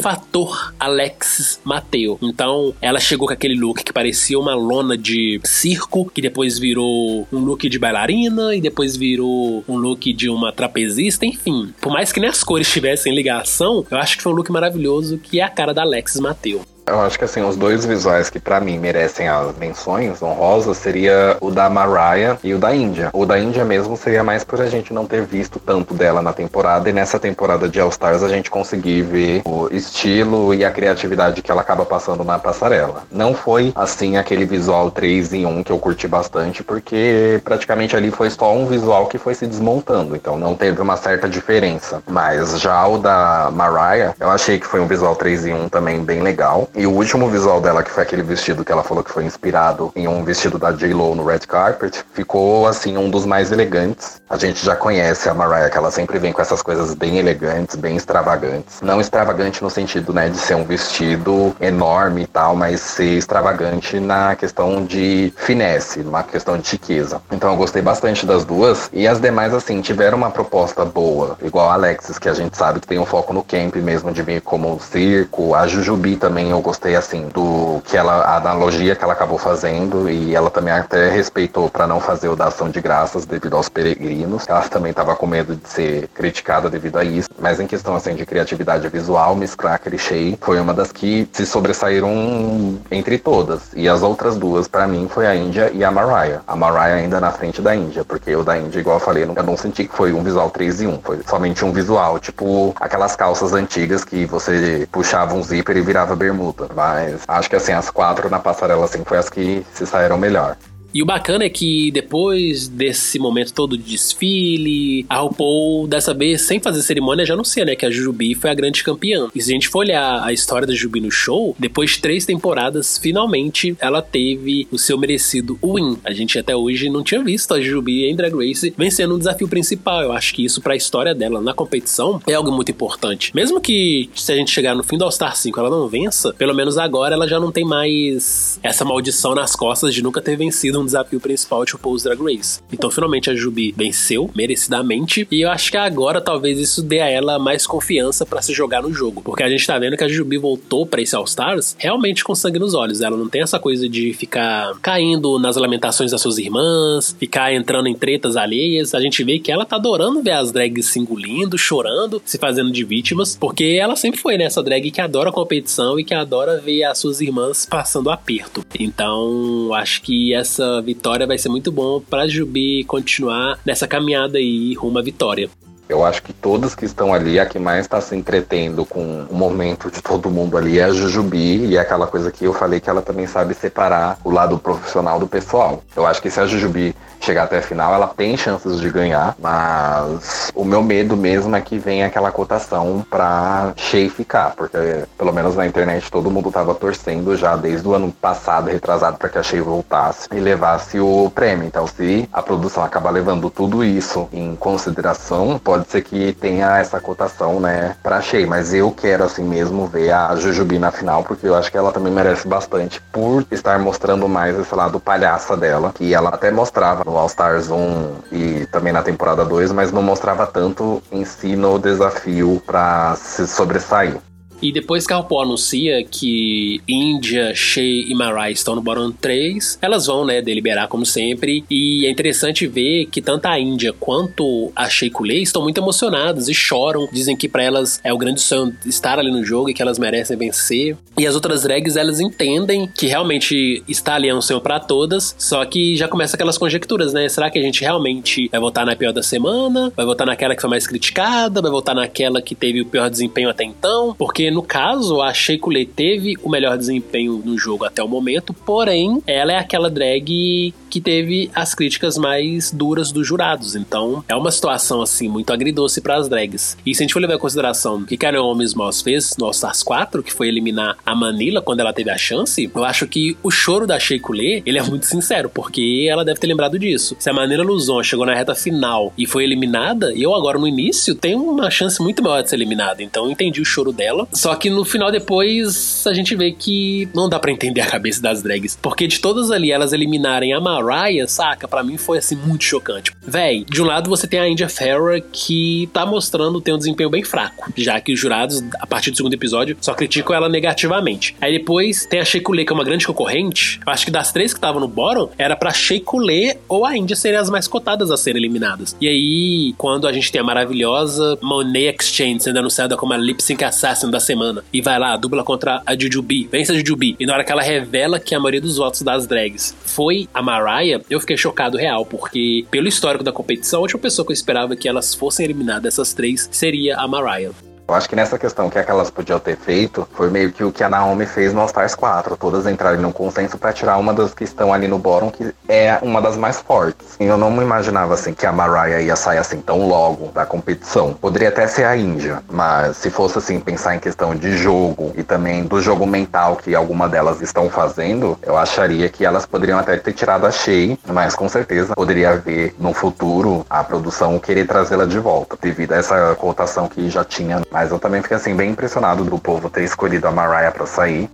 fator Alexis Mateo. Então, ela chegou com aquele look que parecia uma lona de circo, que depois virou um look de bailarina e depois virou um look de uma trapezista, enfim. Por mais que nem as cores tivessem ligação, eu acho que foi um look maravilhoso que é a cara da Alexis Mateu. Eu acho que assim, os dois visuais que para mim merecem as menções honrosas seria o da Mariah e o da Índia. O da Índia mesmo seria mais por a gente não ter visto tanto dela na temporada e nessa temporada de All Stars a gente conseguir ver o estilo e a criatividade que ela acaba passando na passarela. Não foi assim aquele visual 3 em 1 que eu curti bastante, porque praticamente ali foi só um visual que foi se desmontando, então não teve uma certa diferença. Mas já o da Mariah, eu achei que foi um visual 3 em 1 também bem legal. E o último visual dela, que foi aquele vestido que ela falou que foi inspirado em um vestido da J-Lo no Red Carpet, ficou, assim, um dos mais elegantes. A gente já conhece a Mariah, que ela sempre vem com essas coisas bem elegantes, bem extravagantes. Não extravagante no sentido, né, de ser um vestido enorme e tal, mas ser extravagante na questão de finesse, numa questão de chiqueza. Então eu gostei bastante das duas. E as demais, assim, tiveram uma proposta boa, igual a Alexis, que a gente sabe que tem um foco no camp mesmo, de vir como um circo. A Jujubi também eu gostei assim do que ela a analogia que ela acabou fazendo e ela também até respeitou para não fazer o da ação de graças devido aos peregrinos. Ela também estava com medo de ser criticada devido a isso, mas em questão assim de criatividade visual, Miss Cracker e Shay foi uma das que se sobressaíram entre todas. E as outras duas para mim foi a Índia e a Mariah. A Mariah ainda na frente da Índia, porque o da Índia, igual eu falei, eu não senti que foi um visual 3 em 1, foi somente um visual, tipo aquelas calças antigas que você puxava um zíper e virava bermuda mas acho que assim, as quatro na passarela assim foi as que se saíram melhor. E o bacana é que depois desse momento todo de desfile, a RuPaul, dessa vez, sem fazer cerimônia, já anuncia, né, que a Jujubi foi a grande campeã. E se a gente for olhar a história da Jujubi no show, depois de três temporadas, finalmente ela teve o seu merecido win. A gente até hoje não tinha visto a Jujubi em Drag Race vencendo um desafio principal. Eu acho que isso pra história dela na competição é algo muito importante. Mesmo que se a gente chegar no fim do All Star 5 ela não vença, pelo menos agora ela já não tem mais essa maldição nas costas de nunca ter vencido um desafio principal de RuPaul's Drag Race. Então, finalmente, a Jubi venceu, merecidamente, e eu acho que agora talvez isso dê a ela mais confiança para se jogar no jogo, porque a gente tá vendo que a Jubi voltou para esse All Stars realmente com sangue nos olhos. Ela não tem essa coisa de ficar caindo nas lamentações das suas irmãs, ficar entrando em tretas alheias. A gente vê que ela tá adorando ver as drags se engolindo, chorando, se fazendo de vítimas, porque ela sempre foi nessa drag que adora competição e que adora ver as suas irmãs passando aperto. Então, acho que essa vitória vai ser muito bom pra Jubi continuar nessa caminhada aí rumo à vitória. Eu acho que todos que estão ali, a que mais está se entretendo com o momento de todo mundo ali é a Jujubi, e é aquela coisa que eu falei que ela também sabe separar o lado profissional do pessoal. Eu acho que se a Jujubi chegar até a final, ela tem chances de ganhar, mas o meu medo mesmo é que venha aquela cotação pra Shea ficar, porque pelo menos na internet todo mundo tava torcendo já desde o ano passado, retrasado, para que a Shea voltasse e levasse o prêmio. Então, se a produção acabar levando tudo isso em consideração, pode ser que tenha essa cotação, né, pra Shea, mas eu quero assim mesmo ver a Jujubi na final, porque eu acho que ela também merece bastante por estar mostrando mais esse lado palhaça dela, que ela até mostrava no All Stars 1 e também na temporada 2, mas não mostrava tanto em si no desafio para se sobressair. E depois que a RuPaul anuncia que Índia, Shea e Mariah estão no bottom 3, elas vão, né, deliberar como sempre. E é interessante ver que tanto a Índia quanto a Shea Coulee estão muito emocionadas e choram. Dizem que para elas é o grande sonho estar ali no jogo e que elas merecem vencer. E as outras drags, elas entendem que realmente estar ali é um sonho para todas, só que já começa aquelas conjecturas, né? Será que a gente realmente vai votar na pior da semana? Vai votar naquela que foi mais criticada? Vai votar naquela que teve o pior desempenho até então? Porque no caso, a Sheikulé teve o melhor desempenho no jogo até o momento, porém, ela é aquela drag que teve as críticas mais duras dos jurados. Então, é uma situação assim muito agridoce para as drags. E se a gente for levar em consideração o que a Naomi Moss fez no All Stars 4, que foi eliminar a Manila quando ela teve a chance, eu acho que o choro da Sheikulé, ele é muito sincero, porque ela deve ter lembrado disso. Se a Manila Luzon chegou na reta final e foi eliminada, eu agora no início tenho uma chance muito maior de ser eliminada. Então, eu entendi o choro dela. Só que no final depois a gente vê que não dá para entender a cabeça das drags. Porque de todas ali elas eliminarem a Mariah, saca? para mim foi assim muito chocante. Véi, de um lado você tem a India Ferrer que tá mostrando ter um desempenho bem fraco, já que os jurados, a partir do segundo episódio, só criticam ela negativamente. Aí depois tem a Sheikulé, que é uma grande concorrente. Eu acho que das três que estavam no bottom, era pra Sheikulé ou a India serem as mais cotadas a serem eliminadas. E aí, quando a gente tem a maravilhosa Monet Exchange sendo anunciada como a Lip Sync Assassin semana, e vai lá, dubla contra a Jujubi, vence a Jujubi. E na hora que ela revela que a maioria dos votos das drags foi a Mariah, eu fiquei chocado real, porque pelo histórico da competição, a última pessoa que eu esperava que elas fossem eliminadas, essas três, seria a Mariah. Eu acho que nessa questão, que é que elas podiam ter feito foi meio que o que a Naomi fez no All Stars 4. Todas entrarem num consenso para tirar uma das que estão ali no bottom, que é uma das mais fortes. E eu não me imaginava assim que a Mariah ia sair assim tão logo da competição. Poderia até ser a Índia, mas se fosse assim pensar em questão de jogo e também do jogo mental que alguma delas estão fazendo, eu acharia que elas poderiam até ter tirado a Shea, mas com certeza poderia haver no futuro a produção querer trazê-la de volta, devido a essa cotação que já tinha mas eu também fiquei assim bem impressionado do povo ter escolhido a Mariah para sair.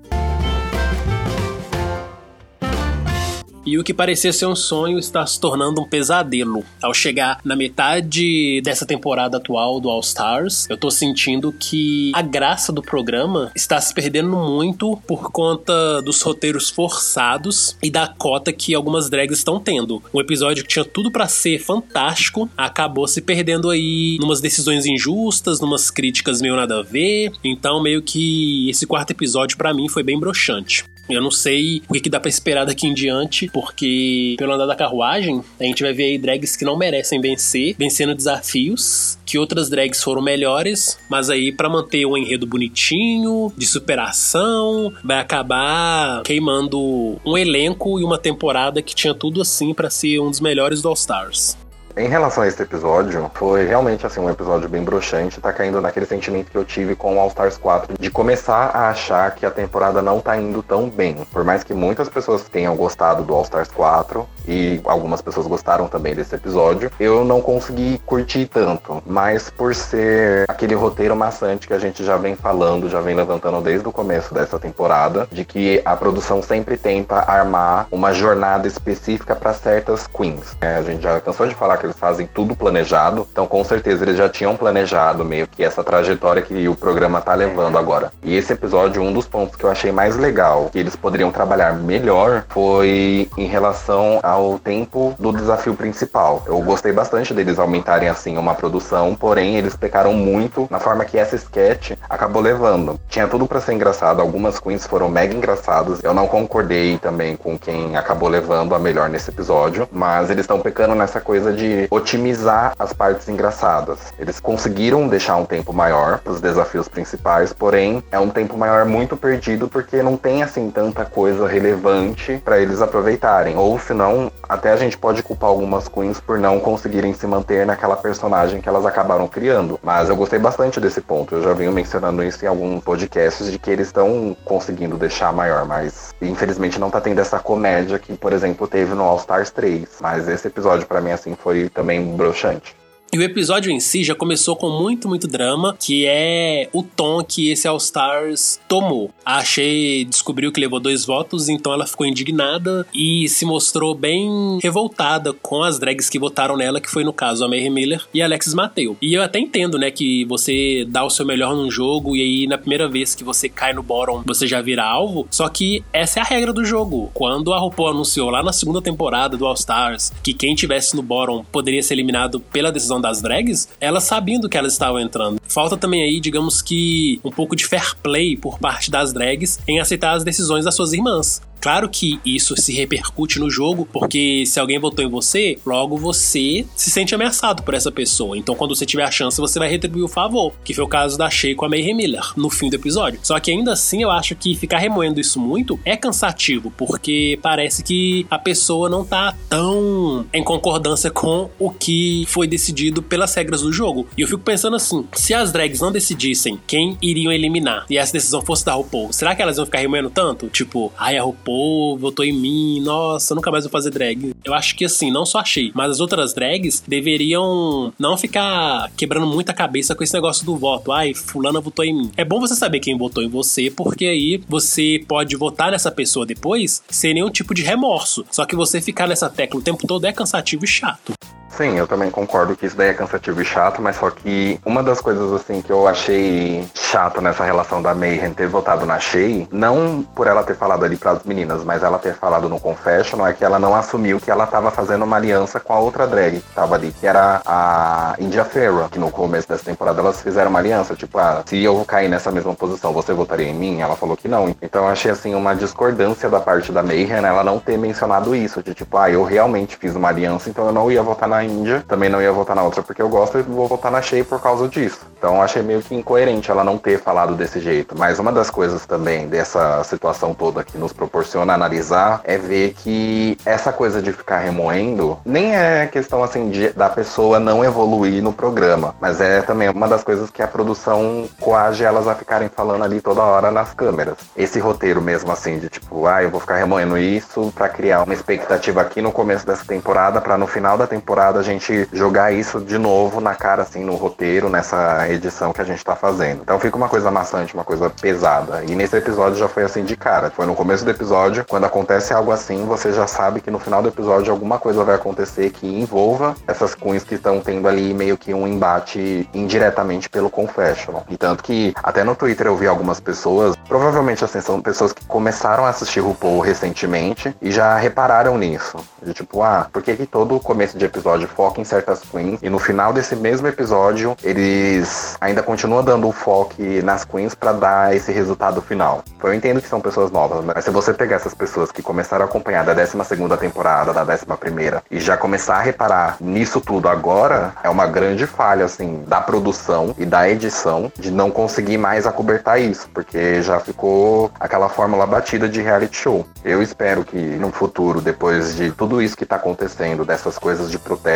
E o que parecia ser um sonho está se tornando um pesadelo. Ao chegar na metade dessa temporada atual do All Stars, eu tô sentindo que a graça do programa está se perdendo muito por conta dos roteiros forçados e da cota que algumas drags estão tendo. Um episódio que tinha tudo para ser fantástico acabou se perdendo aí numas decisões injustas, numas críticas meio nada a ver. Então, meio que esse quarto episódio para mim foi bem broxante. Eu não sei o que, que dá para esperar daqui em diante, porque pelo andar da carruagem, a gente vai ver aí drags que não merecem vencer, vencendo desafios, que outras drags foram melhores, mas aí para manter o enredo bonitinho, de superação, vai acabar queimando um elenco e uma temporada que tinha tudo assim para ser um dos melhores do All Stars. Em relação a esse episódio, foi realmente assim um episódio bem broxante, tá caindo naquele sentimento que eu tive com o All Stars 4 de começar a achar que a temporada não tá indo tão bem. Por mais que muitas pessoas tenham gostado do All Stars 4 e algumas pessoas gostaram também desse episódio, eu não consegui curtir tanto, mas por ser aquele roteiro maçante que a gente já vem falando, já vem levantando desde o começo dessa temporada, de que a produção sempre tenta armar uma jornada específica para certas queens. É, a gente já cansou de falar que eles fazem tudo planejado, então com certeza eles já tinham planejado meio que essa trajetória que o programa tá levando agora. E esse episódio, um dos pontos que eu achei mais legal, que eles poderiam trabalhar melhor, foi em relação ao tempo do desafio principal. Eu gostei bastante deles aumentarem assim uma produção, porém eles pecaram muito na forma que essa sketch acabou levando. Tinha tudo para ser engraçado, algumas queens foram mega engraçadas. Eu não concordei também com quem acabou levando a melhor nesse episódio, mas eles estão pecando nessa coisa de otimizar as partes engraçadas. Eles conseguiram deixar um tempo maior para os desafios principais, porém é um tempo maior muito perdido porque não tem assim tanta coisa relevante para eles aproveitarem. Ou senão, até a gente pode culpar algumas queens por não conseguirem se manter naquela personagem que elas acabaram criando. Mas eu gostei bastante desse ponto. Eu já venho mencionando isso em alguns podcasts de que eles estão conseguindo deixar maior, mas infelizmente não tá tendo essa comédia que, por exemplo, teve no All Stars 3. Mas esse episódio para mim assim foi também broxante. E o episódio em si já começou com muito, muito drama, que é o tom que esse All Stars tomou. A Achei descobriu que levou dois votos, então ela ficou indignada e se mostrou bem revoltada com as drags que votaram nela, que foi no caso a Mary Miller e Alexis Mateu. E eu até entendo, né, que você dá o seu melhor num jogo e aí na primeira vez que você cai no bottom, você já vira alvo, só que essa é a regra do jogo. Quando a RuPaul anunciou lá na segunda temporada do All Stars que quem tivesse no bottom poderia ser eliminado pela decisão das drags, elas sabiam do que elas estavam entrando. Falta também aí, digamos que, um pouco de fair play por parte das drags em aceitar as decisões das suas irmãs. Claro que isso se repercute no jogo, porque se alguém votou em você, logo você se sente ameaçado por essa pessoa. Então, quando você tiver a chance, você vai retribuir o favor, que foi o caso da Shea com a Mayhem Miller no fim do episódio. Só que ainda assim, eu acho que ficar remoendo isso muito é cansativo, porque parece que a pessoa não tá tão em concordância com o que foi decidido pelas regras do jogo. E eu fico pensando assim: se as drags não decidissem quem iriam eliminar e essa decisão fosse da RuPaul, será que elas iam ficar remoendo tanto? Tipo, ai, a RuPaul pô, votou em mim, nossa, nunca mais vou fazer drag. Eu acho que assim, não só achei, mas as outras drags deveriam não ficar quebrando muita cabeça com esse negócio do voto. Ai, fulana votou em mim. É bom você saber quem votou em você, porque aí você pode votar nessa pessoa depois sem nenhum tipo de remorso. Só que você ficar nessa tecla o tempo todo é cansativo e chato. Sim, eu também concordo que isso daí é cansativo e chato, mas só que uma das coisas assim que eu achei chato nessa relação da Mayhem ter votado na Shea, não por ela ter falado ali para as meninas, mas ela ter falado no confession, é que ela não assumiu que ela tava fazendo uma aliança com a outra drag que tava ali, que era a India Ferra, que no começo dessa temporada elas fizeram uma aliança, tipo, ah, se eu cair nessa mesma posição, você votaria em mim? Ela falou que não. Então eu achei assim uma discordância da parte da Mayhem, ela não ter mencionado isso, de tipo, ah, eu realmente fiz uma aliança, então eu não ia votar na Índia, também não ia votar na outra porque eu gosto e vou votar na Shea por causa disso. Então achei meio que incoerente ela não ter falado desse jeito. Mas uma das coisas também dessa situação toda que nos proporciona analisar é ver que essa coisa de ficar remoendo nem é questão assim de, da pessoa não evoluir no programa, mas é também uma das coisas que a produção coage elas a ficarem falando ali toda hora nas câmeras. Esse roteiro mesmo assim de tipo, ah, eu vou ficar remoendo isso para criar uma expectativa aqui no começo dessa temporada para no final da temporada a gente jogar isso de novo na cara, assim, no roteiro, nessa edição que a gente tá fazendo. Então fica uma coisa maçante, uma coisa pesada. E nesse episódio já foi assim de cara. Foi no começo do episódio, quando acontece algo assim, você já sabe que no final do episódio alguma coisa vai acontecer que envolva essas queens que estão tendo ali meio que um embate indiretamente pelo confessional. E tanto que até no Twitter eu vi algumas pessoas, provavelmente assim, são pessoas que começaram a assistir RuPaul recentemente e já repararam nisso. De tipo, ah, por que, que todo começo de episódio foca em certas queens e no final desse mesmo episódio eles ainda continuam dando o foco nas queens para dar esse resultado final. Eu entendo que são pessoas novas, mas se você pegar essas pessoas que começaram a acompanhar da 12 segunda temporada, da 11 primeira e já começar a reparar nisso tudo agora, é uma grande falha assim da produção e da edição de não conseguir mais acobertar isso, porque já ficou aquela fórmula batida de reality show. Eu espero que no futuro, depois de tudo isso que tá acontecendo, dessas coisas de protesto,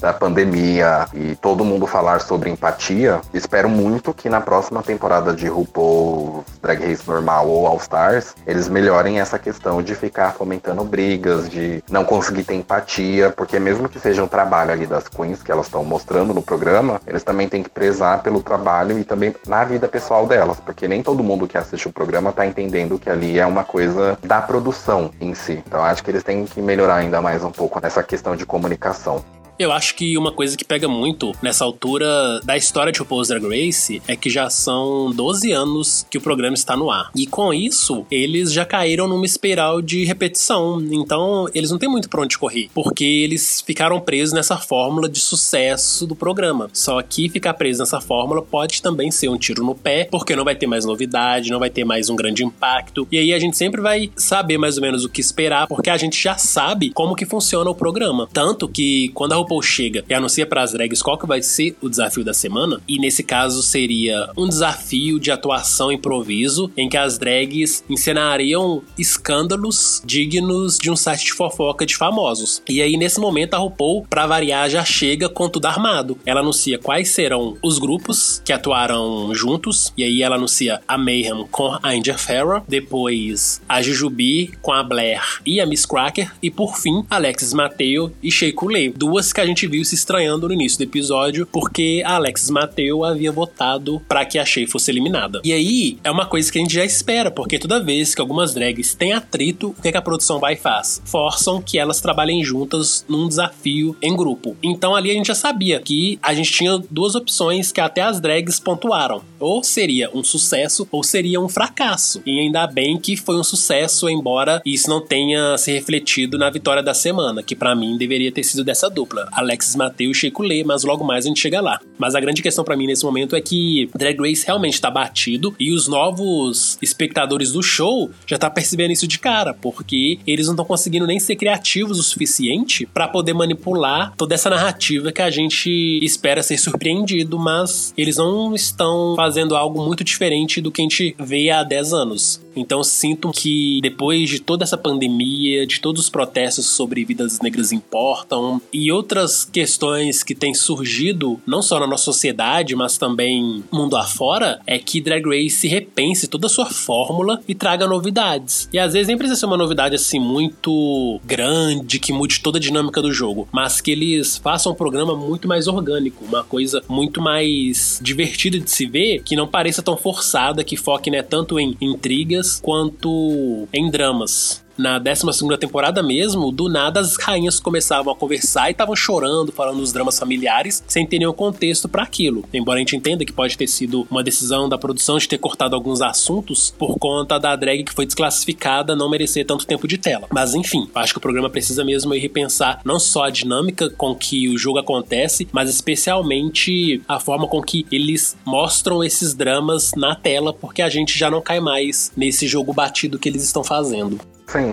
da pandemia e todo mundo falar sobre empatia, espero muito que na próxima temporada de RuPaul Drag Race normal ou All Stars, eles melhorem essa questão de ficar fomentando brigas, de não conseguir ter empatia, porque mesmo que seja um trabalho ali das queens que elas estão mostrando no programa, eles também têm que prezar pelo trabalho e também na vida pessoal delas, porque nem todo mundo que assiste o programa tá entendendo que ali é uma coisa da produção em si. Então acho que eles têm que melhorar ainda mais um pouco nessa questão de comunicação. Eu acho que uma coisa que pega muito nessa altura da história de RuPaul's Drag Race é que já são 12 anos que o programa está no ar. E com isso, eles já caíram numa espiral de repetição. Então, eles não têm muito pra onde correr, porque eles ficaram presos nessa fórmula de sucesso do programa. Só que ficar preso nessa fórmula pode também ser um tiro no pé, porque não vai ter mais novidade, não vai ter mais um grande impacto. E aí a gente sempre vai saber mais ou menos o que esperar, porque a gente já sabe como que funciona o programa. Tanto que quando a RuPaul chega e anuncia para as drags qual que vai ser o desafio da semana, e nesse caso seria um desafio de atuação improviso, em que as drags encenariam escândalos dignos de um site de fofoca de famosos. E aí, nesse momento, a RuPaul, pra variar, já chega com tudo armado. Ela anuncia quais serão os grupos que atuaram juntos, e aí ela anuncia a Mayhem com a Angel Farrah, depois a Jujubi com a Blair e a Miss Cracker, e por fim, Alexis Mateo e Sheiko duas que a gente viu se estranhando no início do episódio, porque a Alexis Mateu havia votado para que a Shea fosse eliminada. E aí, é uma coisa que a gente já espera, porque toda vez que algumas drags têm atrito, o que, é que a produção vai e faz? Forçam que elas trabalhem juntas num desafio em grupo. Então ali a gente já sabia que a gente tinha duas opções que até as drags pontuaram. Ou seria um sucesso, ou seria um fracasso. E ainda bem que foi um sucesso, embora isso não tenha se refletido na vitória da semana, que para mim deveria ter sido dessa dupla. Alexis Mateu e Chico Lê, mas logo mais a gente chega lá. Mas a grande questão para mim nesse momento é que Drag Race realmente tá batido e os novos espectadores do show já tá percebendo isso de cara, porque eles não estão conseguindo nem ser criativos o suficiente para poder manipular toda essa narrativa que a gente espera ser surpreendido, mas eles não estão fazendo algo muito diferente do que a gente vê há 10 anos. Então sinto que depois de toda essa pandemia, de todos os protestos sobre vidas negras importam e outras questões que têm surgido não só na nossa sociedade, mas também mundo afora, é que Drag Race repense toda a sua fórmula e traga novidades. E às vezes nem precisa ser uma novidade assim muito grande que mude toda a dinâmica do jogo, mas que eles façam um programa muito mais orgânico, uma coisa muito mais divertida de se ver, que não pareça tão forçada, que foque né, tanto em intrigas quanto em dramas na 12 temporada mesmo, do nada as rainhas começavam a conversar e estavam chorando, falando dos dramas familiares, sem ter nenhum contexto para aquilo. Embora a gente entenda que pode ter sido uma decisão da produção de ter cortado alguns assuntos por conta da drag que foi desclassificada não merecer tanto tempo de tela. Mas enfim, acho que o programa precisa mesmo repensar não só a dinâmica com que o jogo acontece, mas especialmente a forma com que eles mostram esses dramas na tela, porque a gente já não cai mais nesse jogo batido que eles estão fazendo.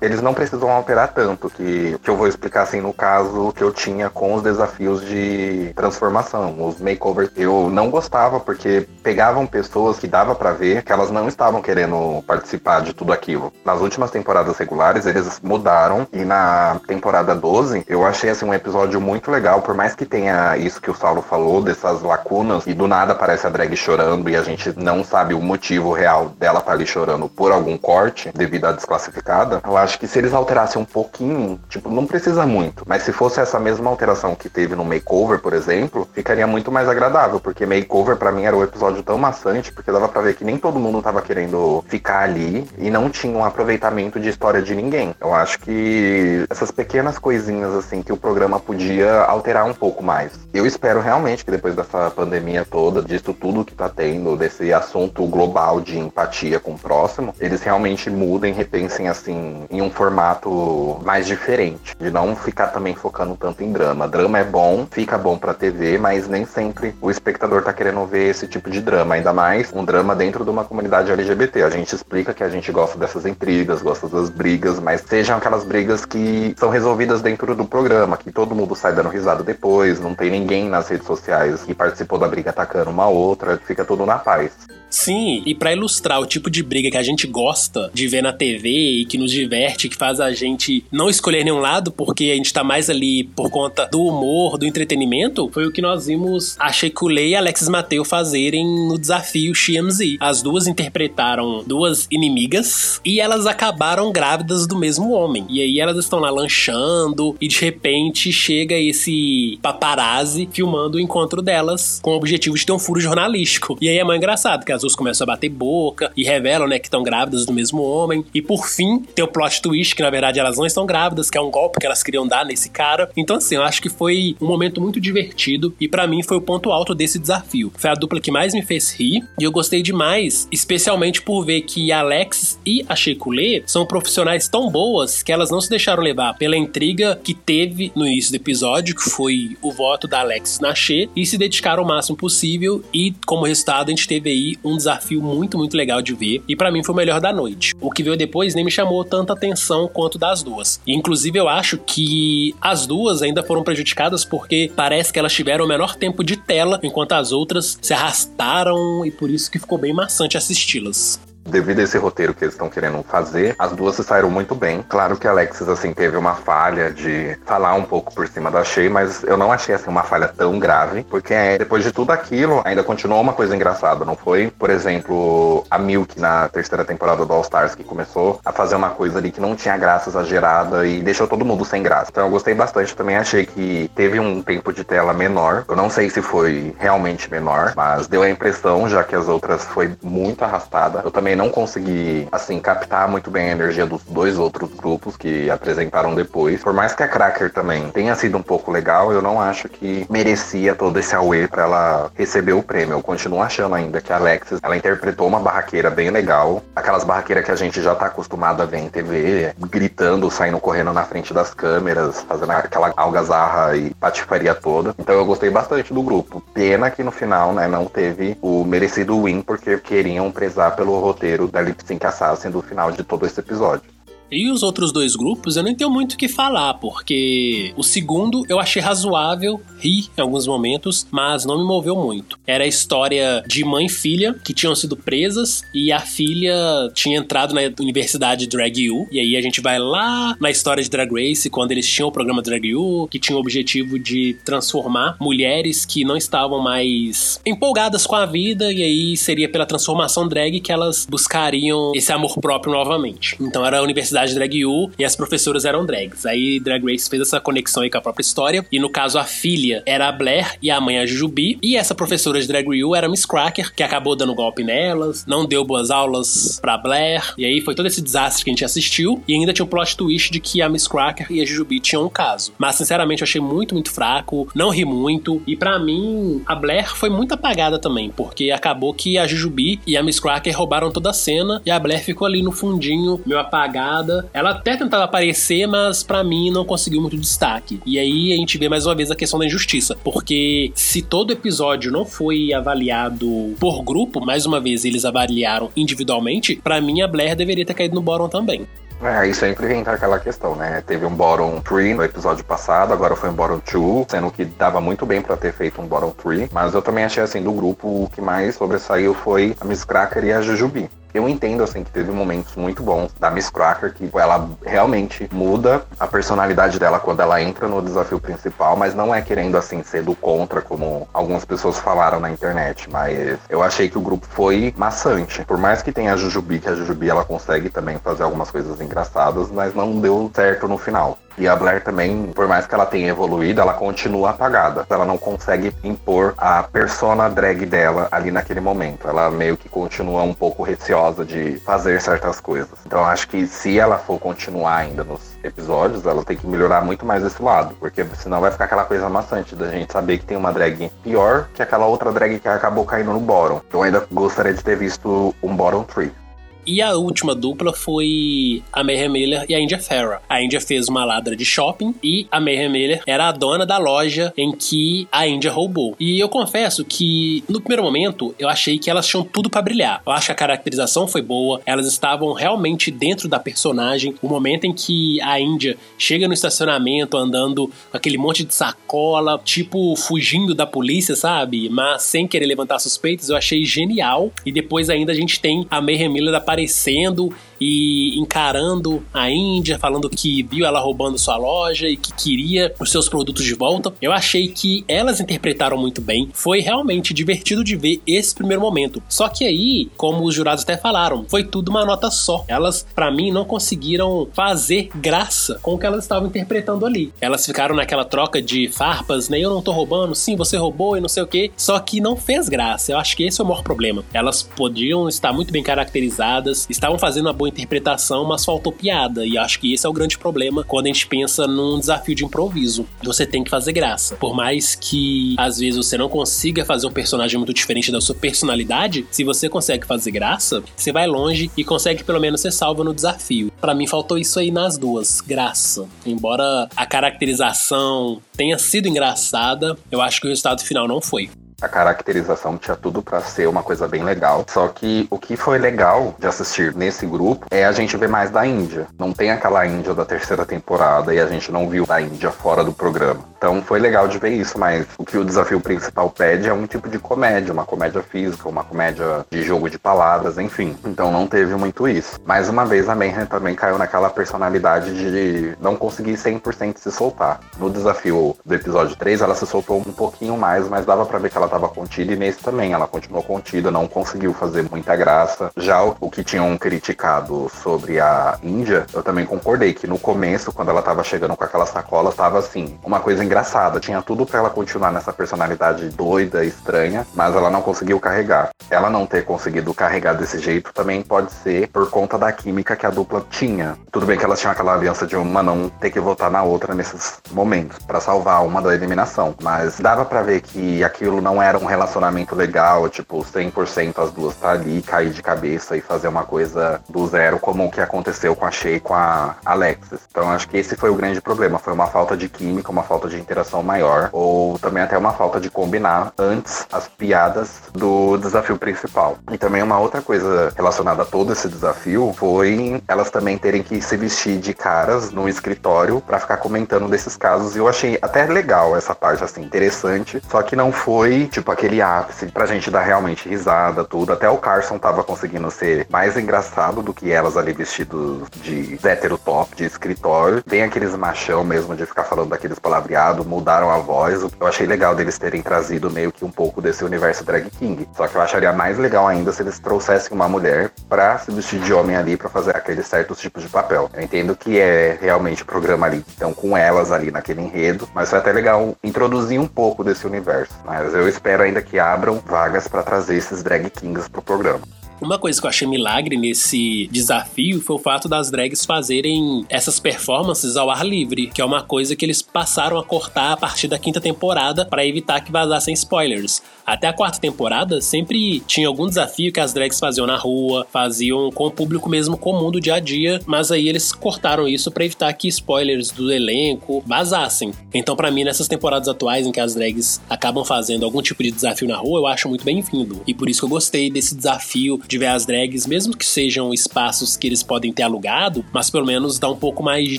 Eles não precisam alterar tanto, que, que eu vou explicar assim no caso que eu tinha com os desafios de transformação, os makeovers. Eu não gostava porque pegavam pessoas que dava para ver que elas não estavam querendo participar de tudo aquilo. Nas últimas temporadas regulares eles mudaram e na temporada 12 eu achei assim um episódio muito legal, por mais que tenha isso que o Saulo falou, dessas lacunas e do nada aparece a drag chorando e a gente não sabe o motivo real dela estar tá ali chorando por algum corte devido à desclassificada. Eu acho que se eles alterassem um pouquinho, tipo, não precisa muito, mas se fosse essa mesma alteração que teve no makeover, por exemplo, ficaria muito mais agradável, porque makeover para mim era um episódio tão maçante, porque dava para ver que nem todo mundo tava querendo ficar ali e não tinha um aproveitamento de história de ninguém. Eu acho que essas pequenas coisinhas assim que o programa podia alterar um pouco mais. Eu espero realmente que depois dessa pandemia toda, disso tudo que tá tendo, desse assunto global de empatia com o próximo, eles realmente mudem, repensem assim em um formato mais diferente, de não ficar também focando tanto em drama. Drama é bom, fica bom pra TV, mas nem sempre o espectador tá querendo ver esse tipo de drama, ainda mais um drama dentro de uma comunidade LGBT. A gente explica que a gente gosta dessas intrigas, gosta das brigas, mas sejam aquelas brigas que são resolvidas dentro do programa, que todo mundo sai dando risada depois, não tem ninguém nas redes sociais que participou da briga atacando uma outra, fica tudo na paz. Sim, e para ilustrar o tipo de briga que a gente gosta de ver na TV e que nos diverte, que faz a gente não escolher nenhum lado, porque a gente tá mais ali por conta do humor, do entretenimento, foi o que nós vimos a Shekulei e Alexis Mateu fazerem no desafio XMZ. As duas interpretaram duas inimigas e elas acabaram grávidas do mesmo homem. E aí elas estão lá lanchando e de repente chega esse paparazzi filmando o encontro delas com o objetivo de ter um furo jornalístico. E aí é mais engraçado, que as duas começam a bater boca e revelam, né, que estão grávidas do mesmo homem. E por fim, tem o plot twist, que na verdade elas não estão grávidas, que é um golpe que elas queriam dar nesse cara. Então, assim, eu acho que foi um momento muito divertido e para mim foi o ponto alto desse desafio. Foi a dupla que mais me fez rir e eu gostei demais, especialmente por ver que Alex e a Sheikulé são profissionais tão boas que elas não se deixaram levar pela intriga que teve no início do episódio, que foi o voto da Alex na She, e se dedicaram o máximo possível e como resultado a gente teve aí um desafio muito, muito legal de ver e para mim foi o melhor da noite. O que veio depois nem me chamou tanta atenção quanto das duas. E, inclusive eu acho que as duas ainda foram prejudicadas porque parece que elas tiveram o menor tempo de tela, enquanto as outras se arrastaram e por isso que ficou bem maçante assisti-las devido a esse roteiro que eles estão querendo fazer, as duas se saíram muito bem. Claro que a Alexis, assim, teve uma falha de falar um pouco por cima da Shea, mas eu não achei, assim, uma falha tão grave, porque é, depois de tudo aquilo, ainda continuou uma coisa engraçada, não foi? Por exemplo, a Milk na terceira temporada do All Stars, que começou a fazer uma coisa ali que não tinha graça exagerada e deixou todo mundo sem graça. Então eu gostei bastante, também achei que teve um tempo de tela menor. Eu não sei se foi realmente menor, mas deu a impressão, já que as outras foi muito arrastada. Eu também não consegui, assim, captar muito bem a energia dos dois outros grupos que apresentaram depois. Por mais que a Cracker também tenha sido um pouco legal, eu não acho que merecia todo esse away para ela receber o prêmio. Eu continuo achando ainda que a Alexis, ela interpretou uma barraqueira bem legal. Aquelas barraqueiras que a gente já tá acostumado a ver em TV, gritando, saindo correndo na frente das câmeras, fazendo aquela algazarra e patifaria toda. Então eu gostei bastante do grupo. Pena que no final, né, não teve o merecido win, porque queriam prezar pelo roteiro roteiro da Lip Sync Assassin do final de todo esse episódio. E os outros dois grupos eu nem tenho muito o que falar, porque o segundo eu achei razoável, ri em alguns momentos, mas não me moveu muito. Era a história de mãe e filha que tinham sido presas e a filha tinha entrado na Universidade Drag U. E aí a gente vai lá na história de Drag Race, quando eles tinham o programa Drag U, que tinha o objetivo de transformar mulheres que não estavam mais empolgadas com a vida, e aí seria pela transformação drag que elas buscariam esse amor próprio novamente. Então era a Universidade Universidade Drag U e as professoras eram drags. Aí Drag Race fez essa conexão aí com a própria história. E no caso, a filha era a Blair e a mãe a Jujubi. E essa professora de Drag U era Miss Cracker, que acabou dando golpe nelas, não deu boas aulas pra Blair. E aí foi todo esse desastre que a gente assistiu. E ainda tinha o um plot twist de que a Miss Cracker e a Jujubi tinham um caso. Mas sinceramente eu achei muito, muito fraco. Não ri muito. E para mim, a Blair foi muito apagada também, porque acabou que a Jujubi e a Miss Cracker roubaram toda a cena e a Blair ficou ali no fundinho, meio apagada ela até tentava aparecer, mas para mim não conseguiu muito destaque. E aí a gente vê mais uma vez a questão da injustiça, porque se todo episódio não foi avaliado por grupo, mais uma vez eles avaliaram individualmente, para mim a Blair deveria ter caído no bottom também. É, aí sempre entra aquela questão, né? Teve um bottom 3 no episódio passado, agora foi um bottom 2, sendo que dava muito bem para ter feito um bottom 3. Mas eu também achei assim, do grupo, o que mais sobressaiu foi a Miss Cracker e a Jujubi. Eu entendo, assim, que teve momentos muito bons da Miss Cracker, que ela realmente muda a personalidade dela quando ela entra no desafio principal, mas não é querendo, assim, ser do contra, como algumas pessoas falaram na internet. Mas eu achei que o grupo foi maçante. Por mais que tenha a Jujubi, que a Jujubi ela consegue também fazer algumas coisas engraçadas, mas não deu certo no final. E a Blair também, por mais que ela tenha evoluído, ela continua apagada. Ela não consegue impor a persona drag dela ali naquele momento. Ela meio que continua um pouco receosa de fazer certas coisas. Então acho que se ela for continuar ainda nos episódios, ela tem que melhorar muito mais esse lado. Porque senão vai ficar aquela coisa maçante da gente saber que tem uma drag pior que aquela outra drag que acabou caindo no bottom. Eu ainda gostaria de ter visto um bottom 3. E a última dupla foi a Mayhem Miller e a India Farah. A India fez uma ladra de shopping e a Mayhem Miller era a dona da loja em que a India roubou. E eu confesso que no primeiro momento eu achei que elas tinham tudo para brilhar. Eu acho que a caracterização foi boa, elas estavam realmente dentro da personagem. O momento em que a India chega no estacionamento andando com aquele monte de sacola, tipo fugindo da polícia, sabe? Mas sem querer levantar suspeitas, eu achei genial. E depois ainda a gente tem a Mayhem Miller aparecendo aparecendo e encarando a Índia, falando que viu ela roubando sua loja e que queria os seus produtos de volta. Eu achei que elas interpretaram muito bem. Foi realmente divertido de ver esse primeiro momento. Só que aí, como os jurados até falaram, foi tudo uma nota só. Elas, para mim, não conseguiram fazer graça com o que elas estavam interpretando ali. Elas ficaram naquela troca de farpas, né? Eu não tô roubando, sim, você roubou e não sei o que. Só que não fez graça. Eu acho que esse é o maior problema. Elas podiam estar muito bem caracterizadas, estavam fazendo uma boa boa interpretação, mas faltou piada. E acho que esse é o grande problema quando a gente pensa num desafio de improviso. Você tem que fazer graça. Por mais que às vezes você não consiga fazer um personagem muito diferente da sua personalidade, se você consegue fazer graça, você vai longe e consegue pelo menos ser salvo no desafio. Para mim faltou isso aí nas duas, graça. Embora a caracterização tenha sido engraçada, eu acho que o resultado final não foi. A caracterização tinha tudo para ser uma coisa bem legal. Só que o que foi legal de assistir nesse grupo é a gente ver mais da Índia. Não tem aquela Índia da terceira temporada e a gente não viu da Índia fora do programa. Então foi legal de ver isso, mas o que o desafio principal pede é um tipo de comédia, uma comédia física, uma comédia de jogo de palavras, enfim. Então não teve muito isso. Mais uma vez a Mayhem também caiu naquela personalidade de não conseguir 100% se soltar. No desafio do episódio 3 ela se soltou um pouquinho mais, mas dava para ver que ela estava contida e nesse também ela continuou contida, não conseguiu fazer muita graça. Já o, que tinham criticado sobre a Índia, eu também concordei que no começo, quando ela estava chegando com aquela sacola, estava assim, uma coisa engraçada. Tinha tudo para ela continuar nessa personalidade doida, estranha, mas ela não conseguiu carregar. Ela não ter conseguido carregar desse jeito também pode ser por conta da química que a dupla tinha. Tudo bem que elas tinham aquela aliança de uma não ter que votar na outra nesses momentos para salvar uma da eliminação, mas dava para ver que aquilo não era um relacionamento legal, tipo, 100% as duas tá ali, cair de cabeça e fazer uma coisa do zero, como o que aconteceu com a Shea e com a Alexis. Então acho que esse foi o grande problema, foi uma falta de química, uma falta de interação maior, ou também até uma falta de combinar antes as piadas do desafio principal. E também uma outra coisa relacionada a todo esse desafio foi elas também terem que se vestir de caras no escritório para ficar comentando desses casos. E eu achei até legal essa parte, assim, interessante, só que não foi tipo, aquele ápice pra gente dar realmente risada, tudo. Até o Carson tava conseguindo ser mais engraçado do que elas ali vestidos de hétero top, de escritório. Tem aqueles machão mesmo de ficar falando daqueles palavreados, mudaram a voz. Eu achei legal deles terem trazido meio que um pouco desse universo drag king. Só que eu acharia mais legal ainda se eles trouxessem uma mulher pra se vestir de homem ali pra fazer aqueles certos tipos de papel. Eu entendo que é realmente o programa ali, então com elas ali naquele enredo, mas foi até legal introduzir um pouco desse universo. Mas eu espero ainda que abram vagas para trazer esses drag kings pro programa. Uma coisa que eu achei milagre nesse desafio foi o fato das drags fazerem essas performances ao ar livre, que é uma coisa que eles passaram a cortar a partir da quinta temporada para evitar que vazassem spoilers. Até a quarta temporada sempre tinha algum desafio que as drags faziam na rua, faziam com o público mesmo comum do dia a dia, mas aí eles cortaram isso para evitar que spoilers do elenco vazassem. Então, para mim, nessas temporadas atuais em que as drags acabam fazendo algum tipo de desafio na rua, eu acho muito bem-vindo. E por isso que eu gostei desse desafio de ver as drags, mesmo que sejam espaços que eles podem ter alugado, mas pelo menos dá um pouco mais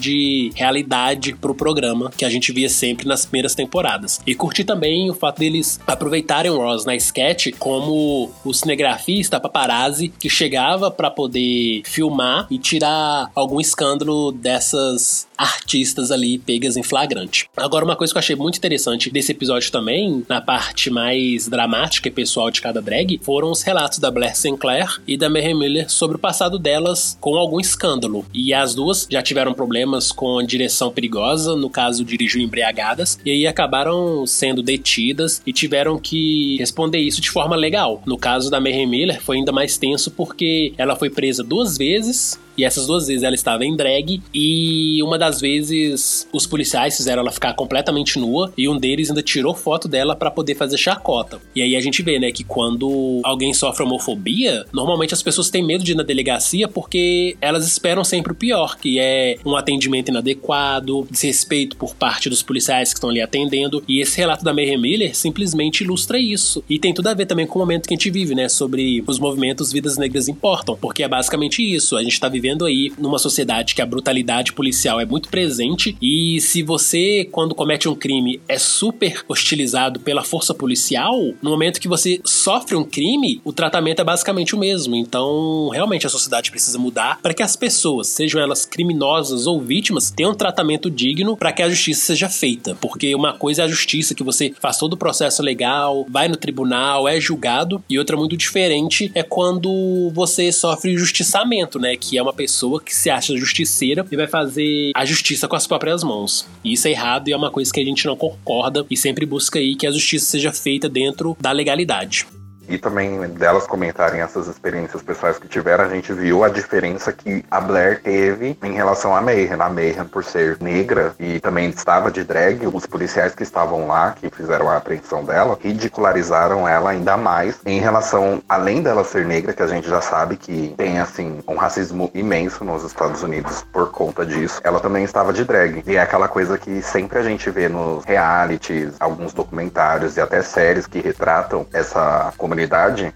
de realidade pro programa que a gente via sempre nas primeiras temporadas. E curti também o fato deles aproveitarem Ross na sketch como o cinegrafista paparazzi que chegava para poder filmar e tirar algum escândalo dessas artistas ali pegas em flagrante. Agora, uma coisa que eu achei muito interessante desse episódio também, na parte mais dramática e pessoal de cada drag, foram os relatos da Blair Sinclair e da Mary Miller sobre o passado delas com algum escândalo. E as duas já tiveram problemas com direção perigosa, no caso, dirigiu embriagadas, e aí acabaram sendo detidas e tiveram que responder isso de forma legal. No caso da Mary Miller, foi ainda mais tenso porque ela foi presa duas vezes e essas duas vezes ela estava em drag e uma das vezes os policiais fizeram ela ficar completamente nua e um deles ainda tirou foto dela para poder fazer chacota. E aí a gente vê, né, que quando alguém sofre homofobia, normalmente as pessoas têm medo de ir na delegacia porque elas esperam sempre o pior, que é um atendimento inadequado, desrespeito por parte dos policiais que estão ali atendendo. E esse relato da Mayhem Miller simplesmente ilustra isso. E tem tudo a ver também com o momento que a gente vive, né, sobre os movimentos Vidas Negras Importam, porque é basicamente isso. A gente tá vivendo vivendo aí numa sociedade que a brutalidade policial é muito presente e se você, quando comete um crime, é super hostilizado pela força policial, no momento que você sofre um crime, o tratamento é basicamente o mesmo. Então, realmente a sociedade precisa mudar para que as pessoas, sejam elas criminosas ou vítimas, tenham um tratamento digno para que a justiça seja feita. Porque uma coisa é a justiça, que você faz todo o processo legal, vai no tribunal, é julgado, e outra muito diferente é quando você sofre injustiçamento, né? Que é uma pessoa que se acha justiceira e vai fazer a justiça com as próprias mãos. E isso é errado e é uma coisa que a gente não concorda e sempre busca aí que a justiça seja feita dentro da legalidade. E também delas comentarem essas experiências pessoais que tiveram, a gente viu a diferença que a Blair teve em relação a Mayhem. A Mayhem, por ser negra e também estava de drag, os policiais que estavam lá, que fizeram a apreensão dela, ridicularizaram ela ainda mais em relação, além dela ser negra, que a gente já sabe que tem, assim, um racismo imenso nos Estados Unidos por conta disso, ela também estava de drag. E é aquela coisa que sempre a gente vê nos realities, alguns documentários e até séries que retratam essa comunidade,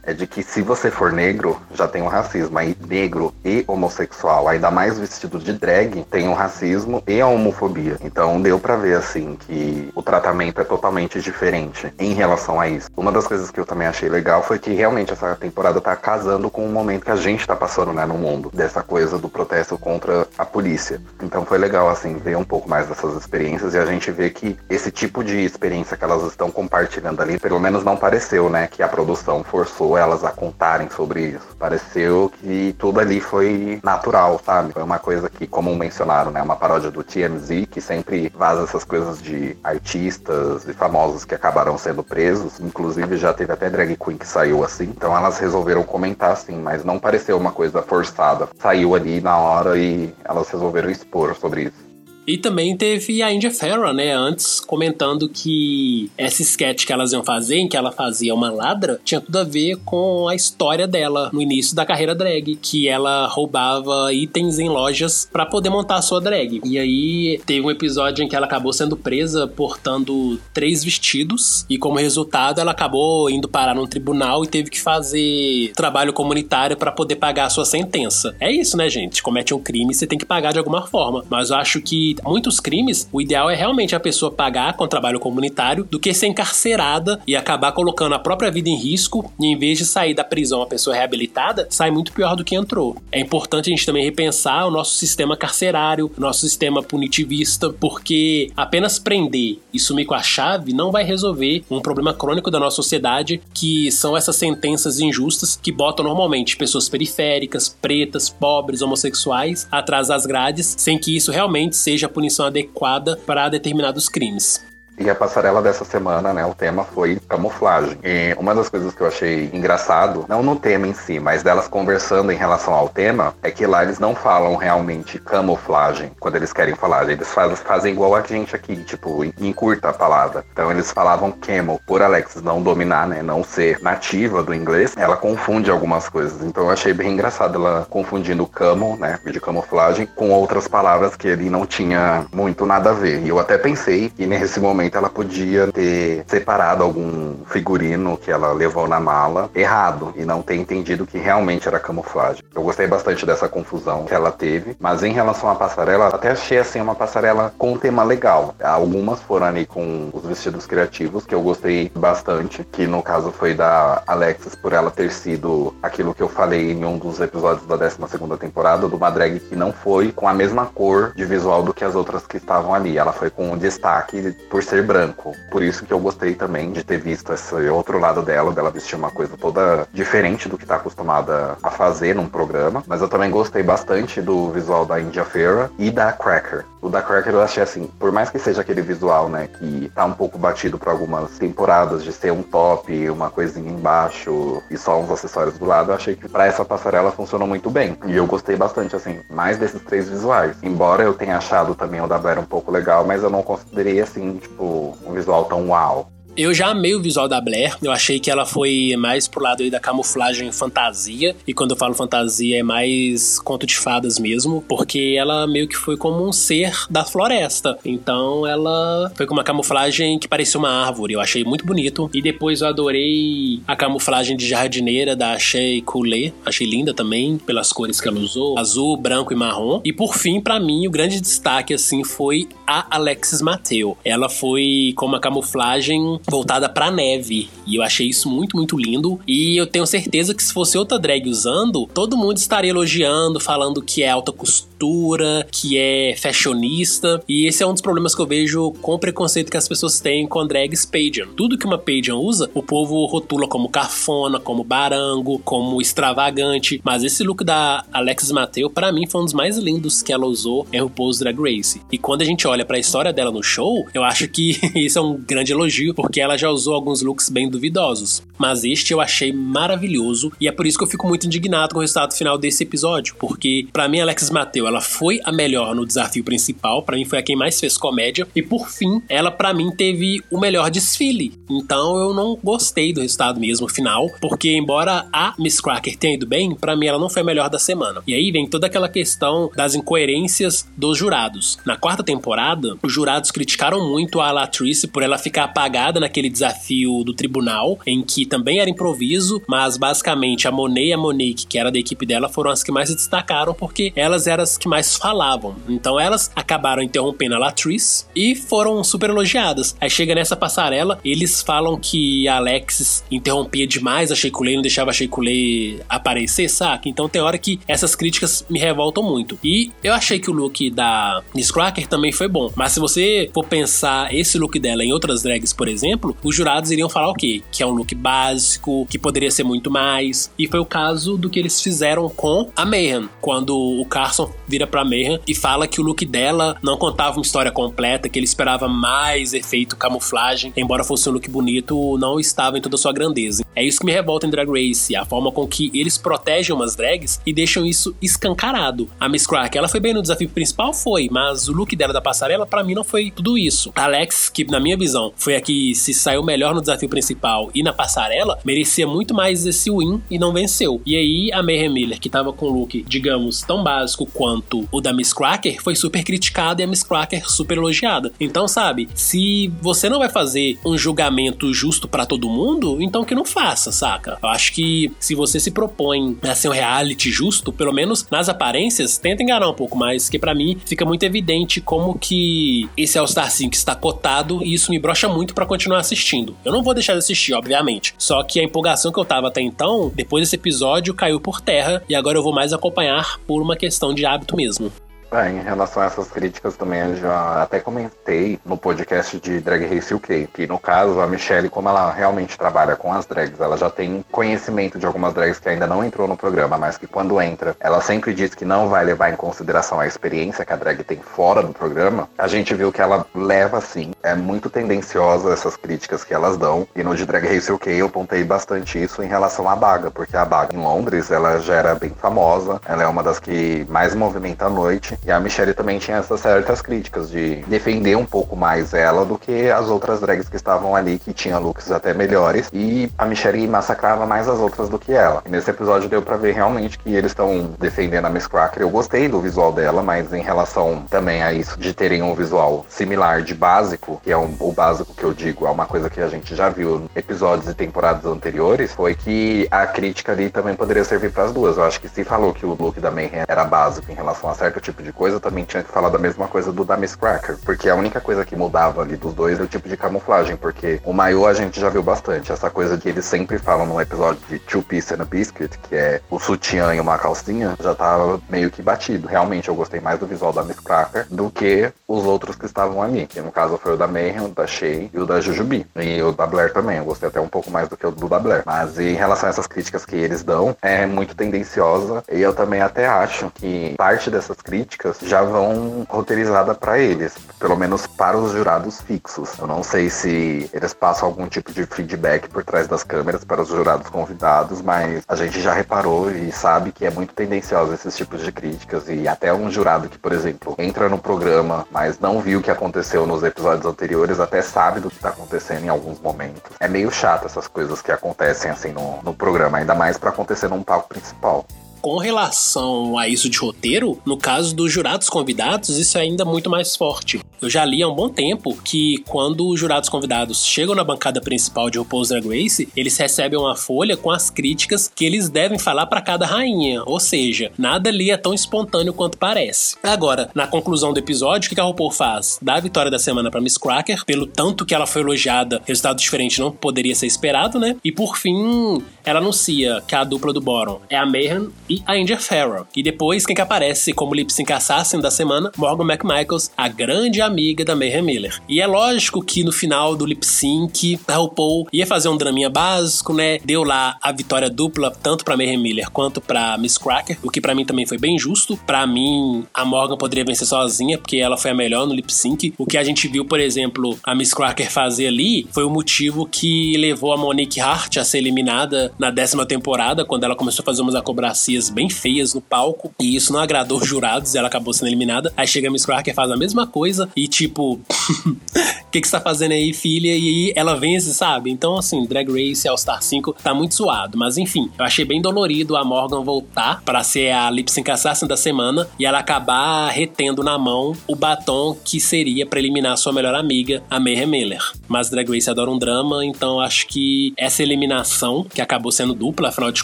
é de que se você for negro, já tem um racismo. Aí negro e homossexual, ainda mais vestido de drag, tem o um racismo e a homofobia. Então deu para ver assim que o tratamento é totalmente diferente em relação a isso. Uma das coisas que eu também achei legal foi que realmente essa temporada tá casando com o momento que a gente tá passando, né, no mundo, dessa coisa do protesto contra a polícia. Então foi legal assim ver um pouco mais dessas experiências e a gente vê que esse tipo de experiência que elas estão compartilhando ali, pelo menos não pareceu, né, que a produção forçou elas a contarem sobre isso. Pareceu que tudo ali foi natural, sabe? Foi uma coisa que, como mencionaram, né, uma paródia do TMZ, que sempre vaza essas coisas de artistas e famosos que acabaram sendo presos. Inclusive já teve até drag queen que saiu assim. Então elas resolveram comentar assim, mas não pareceu uma coisa forçada. Saiu ali na hora e elas resolveram expor sobre isso. E também teve a India Farah, né, antes comentando que essa sketch que elas iam fazer, em que ela fazia uma ladra, tinha tudo a ver com a história dela no início da carreira drag, que ela roubava itens em lojas para poder montar a sua drag. E aí teve um episódio em que ela acabou sendo presa portando três vestidos e como resultado ela acabou indo parar num tribunal e teve que fazer trabalho comunitário para poder pagar a sua sentença. É isso, né, gente? Comete um crime, você tem que pagar de alguma forma. Mas eu acho que muitos crimes, o ideal é realmente a pessoa pagar com trabalho comunitário do que ser encarcerada e acabar colocando a própria vida em risco e em vez de sair da prisão a pessoa reabilitada, sai muito pior do que entrou. É importante a gente também repensar o nosso sistema carcerário, nosso sistema punitivista, porque apenas prender e sumir com a chave não vai resolver um problema crônico da nossa sociedade, que são essas sentenças injustas que botam normalmente pessoas periféricas, pretas, pobres, homossexuais atrás das grades, sem que isso realmente seja seja a punição adequada para determinados crimes. E a passarela dessa semana, né, o tema foi camuflagem. E uma das coisas que eu achei engraçado, não no tema em si, mas delas conversando em relação ao tema, é que lá eles não falam realmente camuflagem quando eles querem falar. Eles fazem, fazem igual a gente aqui, tipo, encurta a palavra. Então eles falavam camel, por Alexis não dominar, né, não ser nativa do inglês, ela confunde algumas coisas. Então eu achei bem engraçado ela confundindo camel, né, de camuflagem, com outras palavras que ele não tinha muito nada a ver. E eu até pensei que nesse momento ela podia ter separado algum figurino que ela levou na mala errado e não ter entendido que realmente era camuflagem. Eu gostei bastante dessa confusão que ela teve, mas em relação à passarela, até achei assim uma passarela com um tema legal. Algumas foram ali com os vestidos criativos que eu gostei bastante, que no caso foi da Alexis por ela ter sido aquilo que eu falei em um dos episódios da 12 segunda temporada, do uma drag que não foi com a mesma cor de visual do que as outras que estavam ali. Ela foi com um destaque por ser branco. Por isso que eu gostei também de ter visto esse outro lado dela, dela vestir uma coisa toda diferente do que tá acostumada a fazer num programa. Mas eu também gostei bastante do visual da India Farah e da Cracker. O da Cracker eu achei assim, por mais que seja aquele visual, né, que tá um pouco batido para algumas temporadas de ser um top, uma coisinha embaixo e só uns acessórios do lado, eu achei que para essa passarela funcionou muito bem. E eu gostei bastante, assim, mais desses três visuais. Embora eu tenha achado também o da Blair um pouco legal, mas eu não considerei assim, tipo, um visual tão uau. Eu já amei o visual da Blair. Eu achei que ela foi mais pro lado aí da camuflagem fantasia. E quando eu falo fantasia, é mais conto de fadas mesmo. Porque ela meio que foi como um ser da floresta. Então ela foi com uma camuflagem que parecia uma árvore. Eu achei muito bonito. E depois eu adorei a camuflagem de jardineira da Shea Coulee. Achei linda também, pelas cores que ela usou: azul, branco e marrom. E por fim, para mim, o grande destaque assim foi a Alexis Mateo. Ela foi com uma camuflagem voltada pra neve. E eu achei isso muito, muito lindo. E eu tenho certeza que se fosse outra drag usando, todo mundo estaria elogiando, falando que é alta costura, que é fashionista. E esse é um dos problemas que eu vejo com o preconceito que as pessoas têm com drags pageant. Tudo que uma pageant usa, o povo rotula como cafona, como barango, como extravagante. Mas esse look da Alexis Mateo, para mim, foi um dos mais lindos que ela usou em RuPaul's Drag Race. E quando a gente olha para a história dela no show, eu acho que [laughs] isso é um grande elogio, porque porque ela já usou alguns looks bem duvidosos. Mas este eu achei maravilhoso e é por isso que eu fico muito indignado com o resultado final desse episódio, porque para mim Alexis Mateu, ela foi a melhor no desafio principal, para mim foi a quem mais fez comédia e por fim, ela para mim teve o melhor desfile. Então eu não gostei do resultado mesmo final, porque embora a Miss Cracker tenha ido bem, para mim ela não foi a melhor da semana. E aí vem toda aquela questão das incoerências dos jurados. Na quarta temporada, os jurados criticaram muito a Latrice por ela ficar apagada naquele desafio do tribunal, em que também era improviso, mas basicamente a Monet e a Monique, que era da equipe dela, foram as que mais se destacaram porque elas eram as que mais falavam. Então elas acabaram interrompendo a Latrice e foram super elogiadas. Aí chega nessa passarela, eles falam que a Alexis interrompia demais a Sheikulei, não deixava a Sheikulei aparecer, saca? Então tem hora que essas críticas me revoltam muito. E eu achei que o look da Miss Cracker também foi bom, mas se você for pensar esse look dela em outras drags, por exemplo, os jurados iriam falar o quê? Que é um look básico, que poderia ser muito mais. E foi o caso do que eles fizeram com a Mayhem, quando o Carson vira pra Mayhem e fala que o look dela não contava uma história completa, que ele esperava mais efeito camuflagem, embora fosse um look bonito, não estava em toda a sua grandeza. É isso que me revolta em Drag Race, a forma com que eles protegem umas drags e deixam isso escancarado. A Miss Crack, ela foi bem no desafio principal? Foi, mas o look dela da passarela, para mim, não foi tudo isso. A Alex, que na minha visão foi a que se saiu melhor no desafio principal e na passarela, merecia muito mais esse win e não venceu. E aí a Mayhem Miller, que tava com um look, digamos, tão básico quanto o da Miss Cracker, foi super criticada e a Miss Cracker super elogiada. Então, sabe, se você não vai fazer um julgamento justo para todo mundo, então que não faça, saca? Eu acho que se você se propõe a ser um reality justo, pelo menos nas aparências, tenta enganar um pouco mais, que para mim fica muito evidente como que esse All Star 5 está cotado e isso me brocha muito para continuar assistindo. Eu não vou deixar de assistir, obviamente. Só que a empolgação que eu tava até então, depois desse episódio, caiu por terra e agora eu vou mais acompanhar por uma questão de hábito mesmo. É, em relação a essas críticas também, eu já até comentei no podcast de Drag Race UK, que no caso a Michelle, como ela realmente trabalha com as drags, ela já tem conhecimento de algumas drags que ainda não entrou no programa, mas que quando entra, ela sempre diz que não vai levar em consideração a experiência que a drag tem fora do programa. A gente viu que ela leva sim, é muito tendenciosa essas críticas que elas dão, e no de Drag Race UK eu pontei bastante isso em relação à Baga, porque a Baga em Londres, ela já era bem famosa, ela é uma das que mais movimenta a noite, e a Michelle também tinha essas certas críticas de defender um pouco mais ela do que as outras drags que estavam ali, que tinham looks até melhores. E a Michelle massacrava mais as outras do que ela. E nesse episódio deu para ver realmente que eles estão defendendo a Miss Cracker. Eu gostei do visual dela, mas em relação também a isso de terem um visual similar de básico, que é um, o básico que eu digo, é uma coisa que a gente já viu em episódios e temporadas anteriores, foi que a crítica ali também poderia servir para as duas. Eu acho que se falou que o look da Mayhem era básico em relação a certo tipo de coisa, também tinha que falar da mesma coisa do da Miss Cracker, porque a única coisa que mudava ali dos dois é o tipo de camuflagem, porque o maiô a gente já viu bastante, essa coisa que eles sempre falam no episódio de Two Piece and a Biscuit, que é o sutiã e uma calcinha, já tava meio que batido. Realmente eu gostei mais do visual da Miss Cracker do que os outros que estavam ali, que no caso foi o da Mayhem, o da Shea e o da Jujubi. E o da Blair também, eu gostei até um pouco mais do que o do da Blair. Mas em relação a essas críticas que eles dão, é muito tendenciosa, e eu também até acho que parte dessas críticas já vão roteirizada para eles, pelo menos para os jurados fixos. Eu não sei se eles passam algum tipo de feedback por trás das câmeras para os jurados convidados, mas a gente já reparou e sabe que é muito tendencioso esses tipos de críticas e até um jurado que, por exemplo, entra no programa, mas não viu o que aconteceu nos episódios anteriores, até sabe do que está acontecendo em alguns momentos. É meio chato essas coisas que acontecem assim no, no programa, ainda mais para acontecer num palco principal. Com relação a isso de roteiro, no caso dos jurados convidados, isso é ainda muito mais forte. Eu já li há um bom tempo que quando os jurados convidados chegam na bancada principal de RuPaul's Drag Race, eles recebem uma folha com as críticas que eles devem falar para cada rainha, ou seja, nada ali é tão espontâneo quanto parece. Agora, na conclusão do episódio, o que a RuPaul faz? Dá a vitória da semana para Miss Cracker, pelo tanto que ela foi elogiada, resultado diferente não poderia ser esperado, né? E por fim, ela anuncia que a dupla do Boron é a Mayhem e a India Farrell. E depois, quem que aparece como lip sync assassin da semana? Morgan McMichaels, a grande amiga da Mayhem Miller. E é lógico que no final do lip sync, a RuPaul ia fazer um draminha básico, né? Deu lá a vitória dupla, tanto pra Mayhem Miller quanto pra Miss Cracker, o que para mim também foi bem justo. Para mim, a Morgan poderia vencer sozinha, porque ela foi a melhor no lip sync. O que a gente viu, por exemplo, a Miss Cracker fazer ali foi o motivo que levou a Monique Hart a ser eliminada na décima temporada, quando ela começou a fazer umas acrobacias bem feias no palco. E isso não agradou os jurados e ela acabou sendo eliminada. Aí chega a Miss Cracker, faz a mesma coisa e tipo, [laughs] o que, que você tá fazendo aí, filha? E aí ela vence, sabe? Então, assim, Drag Race All Star 5 tá muito zoado. Mas enfim, eu achei bem dolorido a Morgan voltar para ser a lip sync assassin da semana e ela acabar retendo na mão o batom que seria para eliminar sua melhor amiga, a Mayhem Miller. Mas Drag Race adora um drama, então acho que essa eliminação, que acabou sendo dupla, afinal de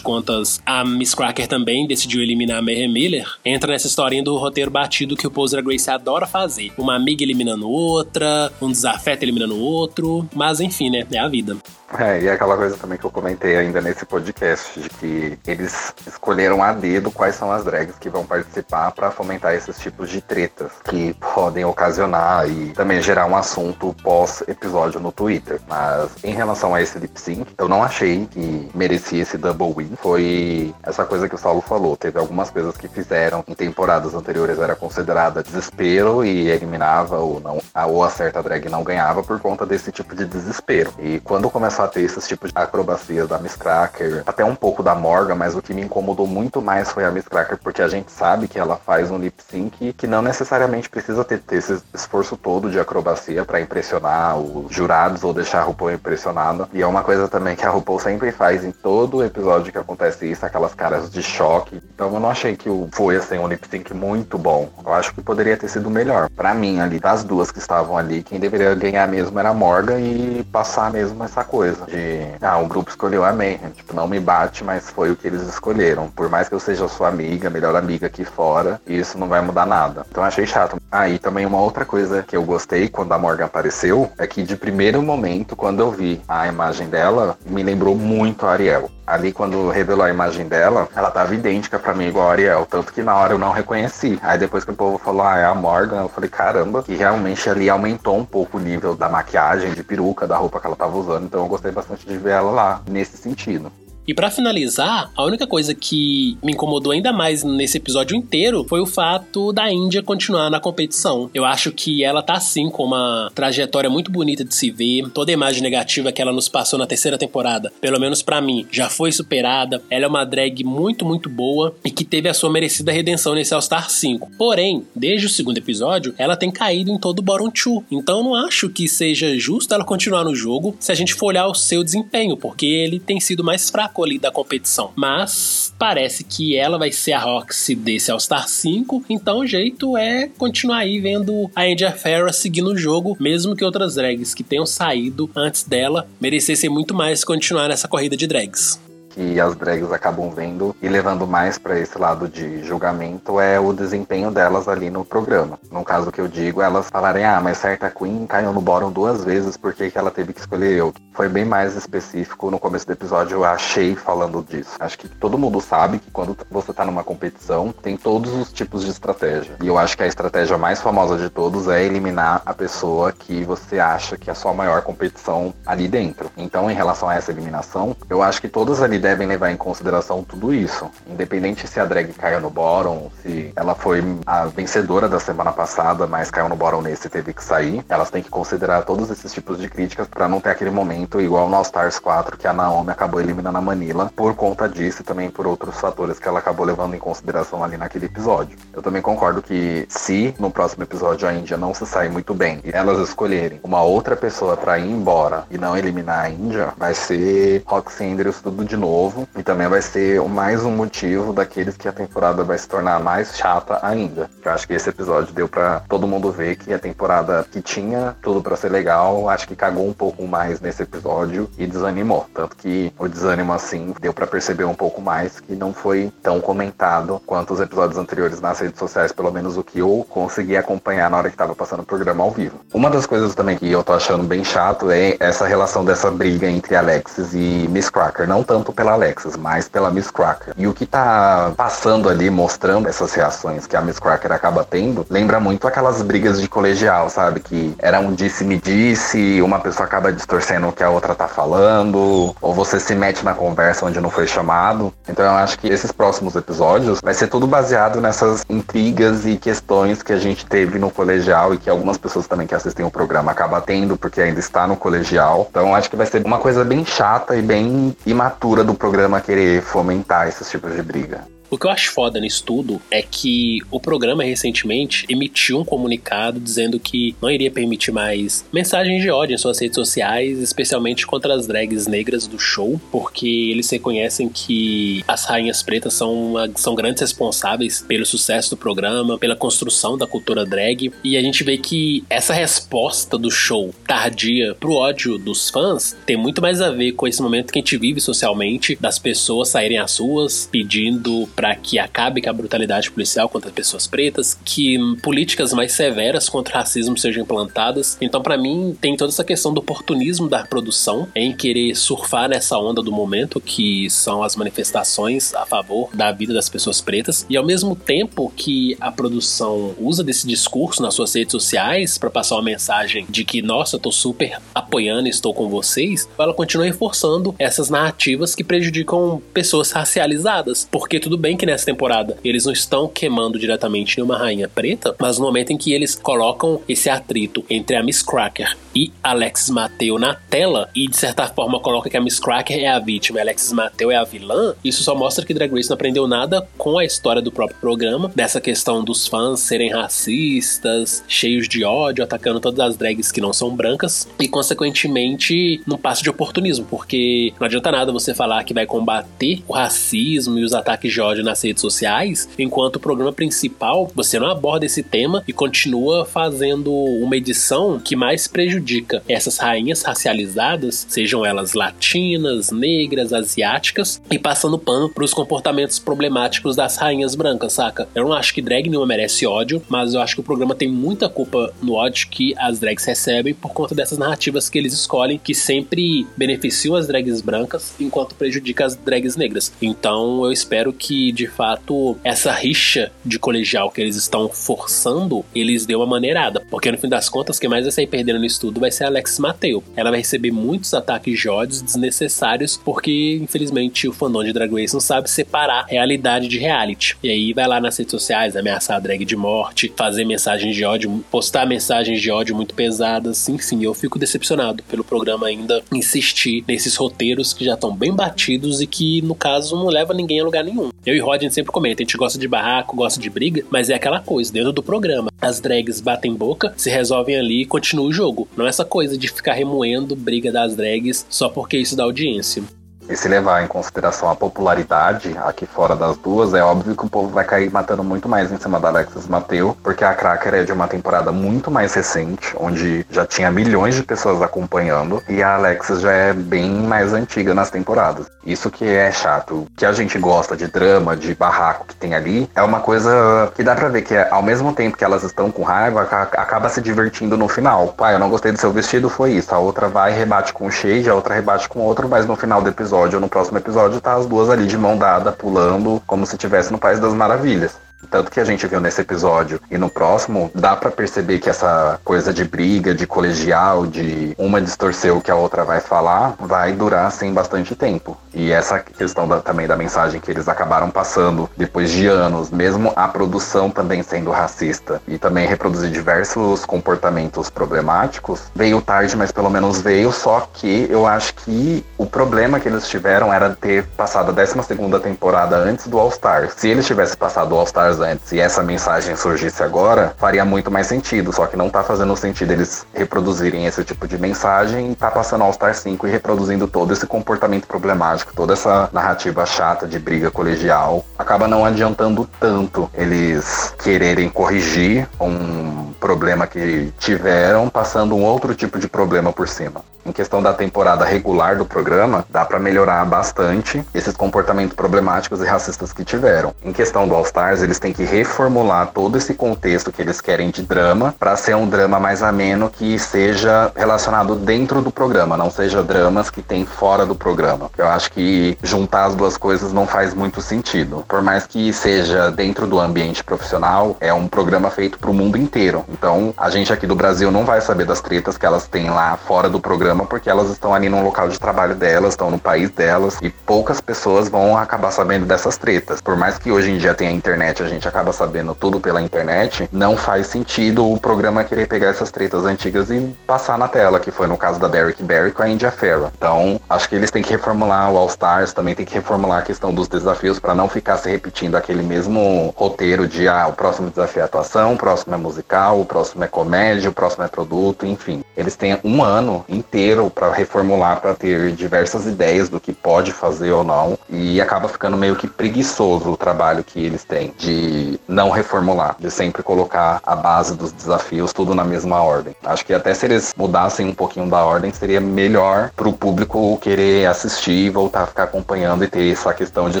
contas, a Miss Cracker também decidiu eliminar Mayhem Miller, entra nessa historinha do roteiro batido que o Pose Drag Race adora fazer. Uma amiga eliminando outra, um desafeto eliminando outro, mas enfim, né? É a vida. É, e aquela coisa também que eu comentei ainda nesse podcast, de que eles escolheram a dedo quais são as drags que vão participar para fomentar esses tipos de tretas que podem ocasionar e também gerar um assunto pós-episódio no Twitter. Mas em relação a esse lip sync, eu não achei que merecia esse double win. Foi essa coisa que o Saulo falou. Teve algumas coisas que fizeram em temporadas anteriores era considerada desespero e eliminava ou não, ou a certa drag não ganhava por conta desse tipo de desespero. E quando começa ter esses tipos de acrobacias da Miss Cracker, até um pouco da Morgan, mas o que me incomodou muito mais foi a Miss Cracker, porque a gente sabe que ela faz um lip sync que não necessariamente precisa ter, ter esse esforço todo de acrobacia para impressionar os jurados ou deixar a RuPaul impressionada. E é uma coisa também que a RuPaul sempre faz em todo episódio que acontece isso, aquelas caras de choque. Então eu não achei que foi assim um lip sync muito bom. Eu acho que poderia ter sido melhor. Para mim ali, das duas que estavam ali, quem deveria ganhar mesmo era a Morgan e passar mesmo essa coisa coisa de, ah, o grupo escolheu a Mayhem, tipo, não me bate, mas foi o que eles escolheram. Por mais que eu seja sua amiga, melhor amiga aqui fora, isso não vai mudar nada. Então achei chato. Aí ah, também uma outra coisa que eu gostei quando a Morgan apareceu é que de primeiro momento, quando eu vi a imagem dela, me lembrou muito a Ariel ali quando revelou a imagem dela, ela tava idêntica para mim igual a Ariel, tanto que na hora eu não reconheci. Aí depois que o povo falou, ah, é a Morgan, eu falei, caramba, que realmente ali aumentou um pouco o nível da maquiagem, de peruca, da roupa que ela tava usando, então eu gostei bastante de ver ela lá, nesse sentido. E para finalizar, a única coisa que me incomodou ainda mais nesse episódio inteiro foi o fato da Índia continuar na competição. Eu acho que ela tá assim com uma trajetória muito bonita de se ver. Toda a imagem negativa que ela nos passou na terceira temporada, pelo menos para mim, já foi superada. Ela é uma drag muito, muito boa e que teve a sua merecida redenção nesse All Star 5. Porém, desde o segundo episódio, ela tem caído em todo o Bottom 2. Então não acho que seja justo ela continuar no jogo se a gente for olhar o seu desempenho, porque ele tem sido mais fraco da competição. Mas parece que ela vai ser a Roxy desse All-Star 5, então o jeito é continuar aí vendo a India Farrah seguindo o jogo, mesmo que outras drags que tenham saído antes dela merecessem muito mais continuar nessa corrida de drags que as drags acabam vendo e levando mais para esse lado de julgamento é o desempenho delas ali no programa. No caso que eu digo, elas falarem, ah, mas certa Queen caiu no bottom duas vezes, por que, ela teve que escolher eu? Foi bem mais específico no começo do episódio, eu achei falando disso. Acho que todo mundo sabe que quando você tá numa competição, tem todos os tipos de estratégia. E eu acho que a estratégia mais famosa de todos é eliminar a pessoa que você acha que é a sua maior competição ali dentro. Então, em relação a essa eliminação, eu acho que todas ali devem levar em consideração tudo isso. Independente se a drag caiu no bottom, se ela foi a vencedora da semana passada, mas caiu no bottom nesse e teve que sair, elas têm que considerar todos esses tipos de críticas para não ter aquele momento igual no All Stars 4 que a Naomi acabou eliminando a Manila por conta disso e também por outros fatores que ela acabou levando em consideração ali naquele episódio. Eu também concordo que se no próximo episódio a Índia não se sair muito bem e elas escolherem uma outra pessoa para ir embora e não eliminar a Índia, vai ser Roxy Andrews tudo de novo novo e também vai ser mais um motivo daqueles que a temporada vai se tornar mais chata ainda. Eu acho que esse episódio deu para todo mundo ver que a temporada que tinha tudo para ser legal, acho que cagou um pouco mais nesse episódio e desanimou. Tanto que o desânimo assim deu para perceber um pouco mais que não foi tão comentado quanto os episódios anteriores nas redes sociais, pelo menos o que eu consegui acompanhar na hora que tava passando o programa ao vivo. Uma das coisas também que eu tô achando bem chato é essa relação dessa briga entre Alexis e Miss Cracker, não tanto pela Alexis, mais pela Miss Cracker. E o que tá passando ali, mostrando essas reações que a Miss Cracker acaba tendo, lembra muito aquelas brigas de colegial, sabe? Que era um disse-me-disse, uma pessoa acaba distorcendo o que a outra tá falando, ou você se mete na conversa onde não foi chamado. Então eu acho que esses próximos episódios vai ser tudo baseado nessas intrigas e questões que a gente teve no colegial e que algumas pessoas também que assistem o programa acabam tendo, porque ainda está no colegial. Então acho que vai ser uma coisa bem chata e bem imatura do programa querer fomentar esses tipos de briga. O que eu acho foda nisso tudo é que o programa recentemente emitiu um comunicado dizendo que não iria permitir mais mensagens de ódio em suas redes sociais, especialmente contra as drags negras do show, porque eles reconhecem que as rainhas pretas são, uma, são grandes responsáveis pelo sucesso do programa, pela construção da cultura drag, e a gente vê que essa resposta do show tardia pro ódio dos fãs tem muito mais a ver com esse momento que a gente vive socialmente, das pessoas saírem às ruas pedindo para que acabe com a brutalidade policial contra pessoas pretas, que políticas mais severas contra o racismo sejam implantadas. Então, para mim, tem toda essa questão do oportunismo da produção em querer surfar nessa onda do momento, que são as manifestações a favor da vida das pessoas pretas, e ao mesmo tempo que a produção usa desse discurso nas suas redes sociais para passar uma mensagem de que, nossa, eu tô super apoiando estou com vocês, ela continua reforçando essas narrativas que prejudicam pessoas racializadas, porque tudo bem bem que nessa temporada eles não estão queimando diretamente nenhuma rainha preta, mas no momento em que eles colocam esse atrito entre a Miss Cracker e Alexis Mateo na tela e de certa forma coloca que a Miss Cracker é a vítima e Alexis Mateo é a vilã, isso só mostra que Drag Race não aprendeu nada com a história do próprio programa, dessa questão dos fãs serem racistas, cheios de ódio, atacando todas as drags que não são brancas e consequentemente num passo de oportunismo, porque não adianta nada você falar que vai combater o racismo e os ataques de ódio nas redes sociais, enquanto o programa principal você não aborda esse tema e continua fazendo uma edição que mais prejudica essas rainhas racializadas, sejam elas latinas, negras, asiáticas, e passando pano para os comportamentos problemáticos das rainhas brancas, saca? Eu não acho que drag nenhuma merece ódio, mas eu acho que o programa tem muita culpa no ódio que as drags recebem por conta dessas narrativas que eles escolhem, que sempre beneficiam as drags brancas enquanto prejudica as drags negras. Então eu espero que de fato essa rixa de colegial que eles estão forçando, eles deu uma maneirada. Porque no fim das contas, quem mais vai sair perdendo no estudo vai ser a Alex Mateu. Ela vai receber muitos ataques de ódios desnecessários, porque infelizmente o fandom de Drag Race não sabe separar realidade de reality. E aí vai lá nas redes sociais ameaçar a drag de morte, fazer mensagens de ódio, postar mensagens de ódio muito pesadas. Enfim, eu fico decepcionado pelo programa ainda insistir nesses roteiros que já estão bem batidos e que, no caso, não leva ninguém a lugar nenhum. Eu e Rod a gente sempre comenta, a gente gosta de barraco, gosta de briga, mas é aquela coisa, dentro do programa. As drags batem boca, se resolvem ali e continua o jogo. Não é essa coisa de ficar remoendo briga das drags só porque isso dá audiência. E se levar em consideração a popularidade aqui fora das duas, é óbvio que o povo vai cair matando muito mais em cima da Alexis Mateu, porque a Cracker é de uma temporada muito mais recente, onde já tinha milhões de pessoas acompanhando, e a Alexis já é bem mais antiga nas temporadas. Isso que é chato. Que a gente gosta de drama, de barraco que tem ali, é uma coisa que dá pra ver que ao mesmo tempo que elas estão com raiva, acaba se divertindo no final. Pai, eu não gostei do seu vestido, foi isso. A outra vai rebate com o shade, a outra rebate com o outro, mas no final do episódio episódio ou no próximo episódio tá as duas ali de mão dada, pulando, como se estivesse no País das Maravilhas. Tanto que a gente viu nesse episódio e no próximo, dá para perceber que essa coisa de briga, de colegial, de uma distorcer o que a outra vai falar, vai durar assim bastante tempo. E essa questão da, também da mensagem que eles acabaram passando depois de anos, mesmo a produção também sendo racista e também reproduzir diversos comportamentos problemáticos, veio tarde, mas pelo menos veio. Só que eu acho que o problema que eles tiveram era ter passado a 12 temporada antes do All Star. Se eles tivessem passado o All Star antes e essa mensagem surgisse agora, faria muito mais sentido. Só que não tá fazendo sentido eles reproduzirem esse tipo de mensagem e tá passando All Star 5 e reproduzindo todo esse comportamento problemático, toda essa narrativa chata de briga colegial. Acaba não adiantando tanto eles quererem corrigir um problema que tiveram, passando um outro tipo de problema por cima. Em questão da temporada regular do programa, dá para melhorar bastante esses comportamentos problemáticos e racistas que tiveram. Em questão do All Stars, eles têm que reformular todo esse contexto que eles querem de drama para ser um drama mais ameno que seja relacionado dentro do programa, não seja dramas que tem fora do programa. Eu acho que juntar as duas coisas não faz muito sentido. Por mais que seja dentro do ambiente profissional, é um programa feito para o mundo inteiro. Então, a gente aqui do Brasil não vai saber das tretas que elas têm lá fora do programa, porque elas estão ali no local de trabalho delas, estão no país delas, e poucas pessoas vão acabar sabendo dessas tretas. Por mais que hoje em dia tenha internet, a gente acaba sabendo tudo pela internet, não faz sentido o programa querer pegar essas tretas antigas e passar na tela, que foi no caso da Derek Barry com a India Farrah. Então, acho que eles têm que reformular o All Stars, também tem que reformular a questão dos desafios para não ficar se repetindo aquele mesmo roteiro de ah, o próximo desafio é atuação, o próximo é musical, o próximo é comédia, o próximo é produto, enfim. Eles têm um ano inteiro para reformular, para ter diversas ideias do que pode fazer ou não, e acaba ficando meio que preguiçoso o trabalho que eles têm de não reformular, de sempre colocar a base dos desafios tudo na mesma ordem. Acho que até se eles mudassem um pouquinho da ordem, seria melhor para o público querer assistir e voltar a ficar acompanhando e ter essa questão de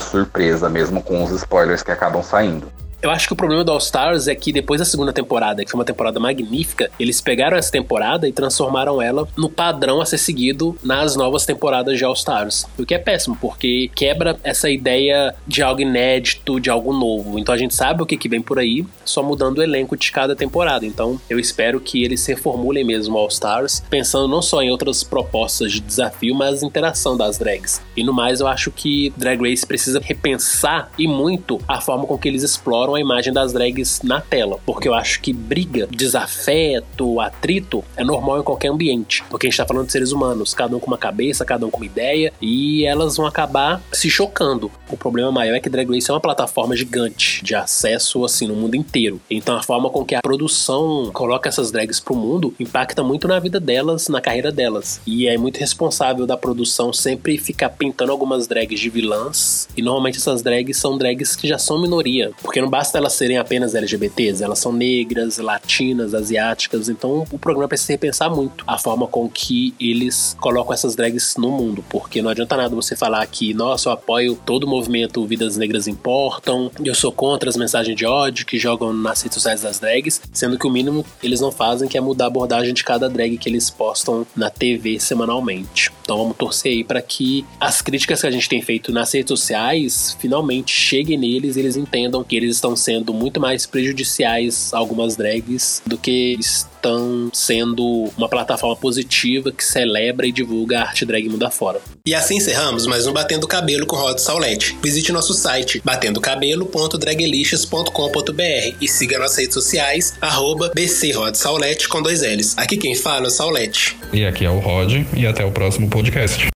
surpresa, mesmo com os spoilers que acabam saindo. Eu acho que o problema do All Stars é que depois da segunda temporada, que foi uma temporada magnífica, eles pegaram essa temporada e transformaram ela no padrão a ser seguido nas novas temporadas de All Stars. O que é péssimo, porque quebra essa ideia de algo inédito, de algo novo. Então a gente sabe o que, que vem por aí, só mudando o elenco de cada temporada. Então eu espero que eles reformulem mesmo All Stars, pensando não só em outras propostas de desafio, mas interação das drags. E no mais, eu acho que Drag Race precisa repensar e muito a forma com que eles exploram a imagem das drags na tela. Porque eu acho que briga, desafeto, atrito é normal em qualquer ambiente. Porque a gente tá falando de seres humanos, cada um com uma cabeça, cada um com uma ideia, e elas vão acabar se chocando. O problema maior é que Drag Race é uma plataforma gigante de acesso assim no mundo inteiro. Então a forma com que a produção coloca essas drags pro mundo impacta muito na vida delas, na carreira delas. E é muito responsável da produção sempre ficar pintando algumas drags de vilãs. E normalmente essas drags são drags que já são minoria. Porque não basta elas serem apenas LGBTs, elas são negras, latinas, asiáticas, então o programa precisa repensar muito a forma com que eles colocam essas drags no mundo, porque não adianta nada você falar que, nossa, eu apoio todo o movimento Vidas Negras Importam, eu sou contra as mensagens de ódio que jogam nas redes sociais das drags, sendo que o mínimo eles não fazem que é mudar a abordagem de cada drag que eles postam na TV semanalmente. Então vamos torcer aí para que as críticas que a gente tem feito nas redes sociais finalmente cheguem neles e eles entendam que eles estão sendo muito mais prejudiciais a algumas drags do que estão sendo uma plataforma positiva que celebra e divulga a arte drag mundo afora. E assim encerramos mais um Batendo Cabelo com Rod Saulete. Visite nosso site batendocabelo.dragelicious.com.br e siga nossas redes sociais, arroba com dois L's. Aqui quem fala é o Saulete. E aqui é o Rod, e até o próximo podcast.